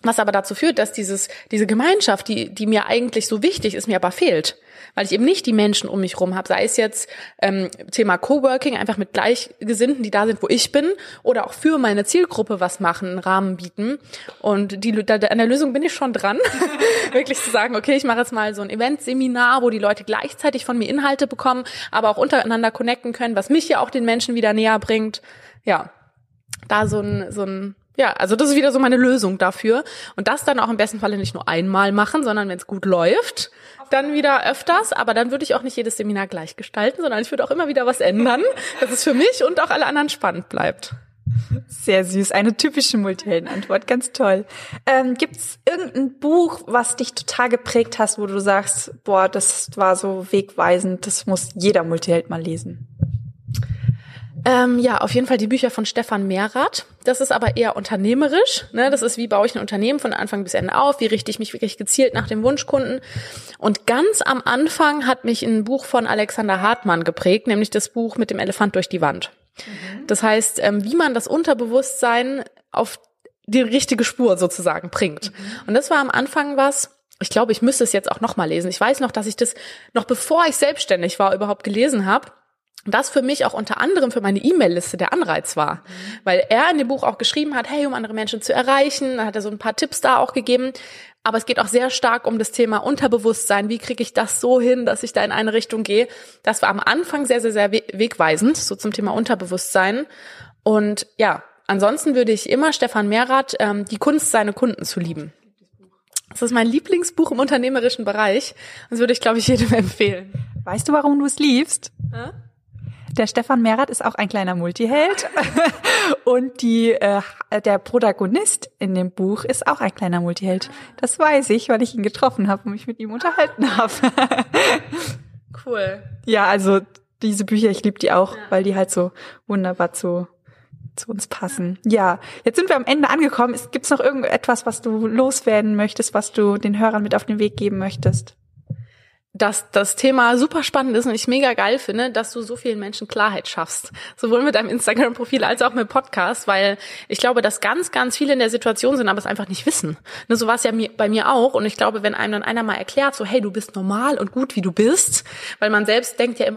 Was aber dazu führt, dass dieses, diese Gemeinschaft, die, die mir eigentlich so wichtig ist, mir aber fehlt. Weil ich eben nicht die Menschen um mich rum habe, sei es jetzt ähm, Thema Coworking, einfach mit Gleichgesinnten, die da sind, wo ich bin, oder auch für meine Zielgruppe was machen, einen Rahmen bieten. Und die, da, an der Lösung bin ich schon dran, *laughs* wirklich zu sagen, okay, ich mache jetzt mal so ein Eventseminar, wo die Leute gleichzeitig von mir Inhalte bekommen, aber auch untereinander connecten können, was mich ja auch den Menschen wieder näher bringt. Ja, da so ein, so ein ja, also das ist wieder so meine Lösung dafür. Und das dann auch im besten Falle nicht nur einmal machen, sondern wenn es gut läuft, dann wieder öfters. Aber dann würde ich auch nicht jedes Seminar gleich gestalten, sondern ich würde auch immer wieder was ändern, *laughs* dass es für mich und auch alle anderen spannend bleibt. Sehr süß, eine typische Multihelden-Antwort, ganz toll. Ähm, Gibt es irgendein Buch, was dich total geprägt hast, wo du sagst, boah, das war so wegweisend, das muss jeder Multiheld mal lesen? Ähm, ja, auf jeden Fall die Bücher von Stefan Mehrath. Das ist aber eher unternehmerisch. Ne? Das ist, wie baue ich ein Unternehmen von Anfang bis Ende auf? Wie richte ich mich wirklich gezielt nach dem Wunschkunden? Und ganz am Anfang hat mich ein Buch von Alexander Hartmann geprägt, nämlich das Buch mit dem Elefant durch die Wand. Mhm. Das heißt, ähm, wie man das Unterbewusstsein auf die richtige Spur sozusagen bringt. Mhm. Und das war am Anfang was, ich glaube, ich müsste es jetzt auch nochmal lesen. Ich weiß noch, dass ich das noch bevor ich selbstständig war, überhaupt gelesen habe das für mich auch unter anderem für meine E-Mail-Liste der Anreiz war. Weil er in dem Buch auch geschrieben hat, hey, um andere Menschen zu erreichen, dann hat er so ein paar Tipps da auch gegeben. Aber es geht auch sehr stark um das Thema Unterbewusstsein. Wie kriege ich das so hin, dass ich da in eine Richtung gehe? Das war am Anfang sehr, sehr, sehr wegweisend, so zum Thema Unterbewusstsein. Und ja, ansonsten würde ich immer Stefan Mehrath, ähm, die Kunst, seine Kunden zu lieben. Das ist mein Lieblingsbuch im unternehmerischen Bereich. Das würde ich, glaube ich, jedem *laughs* empfehlen. Weißt du, warum du es liebst? Ja? Der Stefan Merath ist auch ein kleiner Multiheld *laughs* und die äh, der Protagonist in dem Buch ist auch ein kleiner Multiheld. Das weiß ich, weil ich ihn getroffen habe und mich mit ihm unterhalten habe. *laughs* cool. Ja, also diese Bücher, ich liebe die auch, ja. weil die halt so wunderbar zu zu uns passen. Ja, jetzt sind wir am Ende angekommen. Gibt es noch irgendetwas, was du loswerden möchtest, was du den Hörern mit auf den Weg geben möchtest? Dass das Thema super spannend ist und ich mega geil finde, dass du so vielen Menschen Klarheit schaffst. Sowohl mit deinem Instagram-Profil als auch mit Podcast, weil ich glaube, dass ganz, ganz viele in der Situation sind, aber es einfach nicht wissen. Ne, so war es ja bei mir auch und ich glaube, wenn einem dann einer mal erklärt, so hey, du bist normal und gut, wie du bist, weil man selbst denkt ja immer,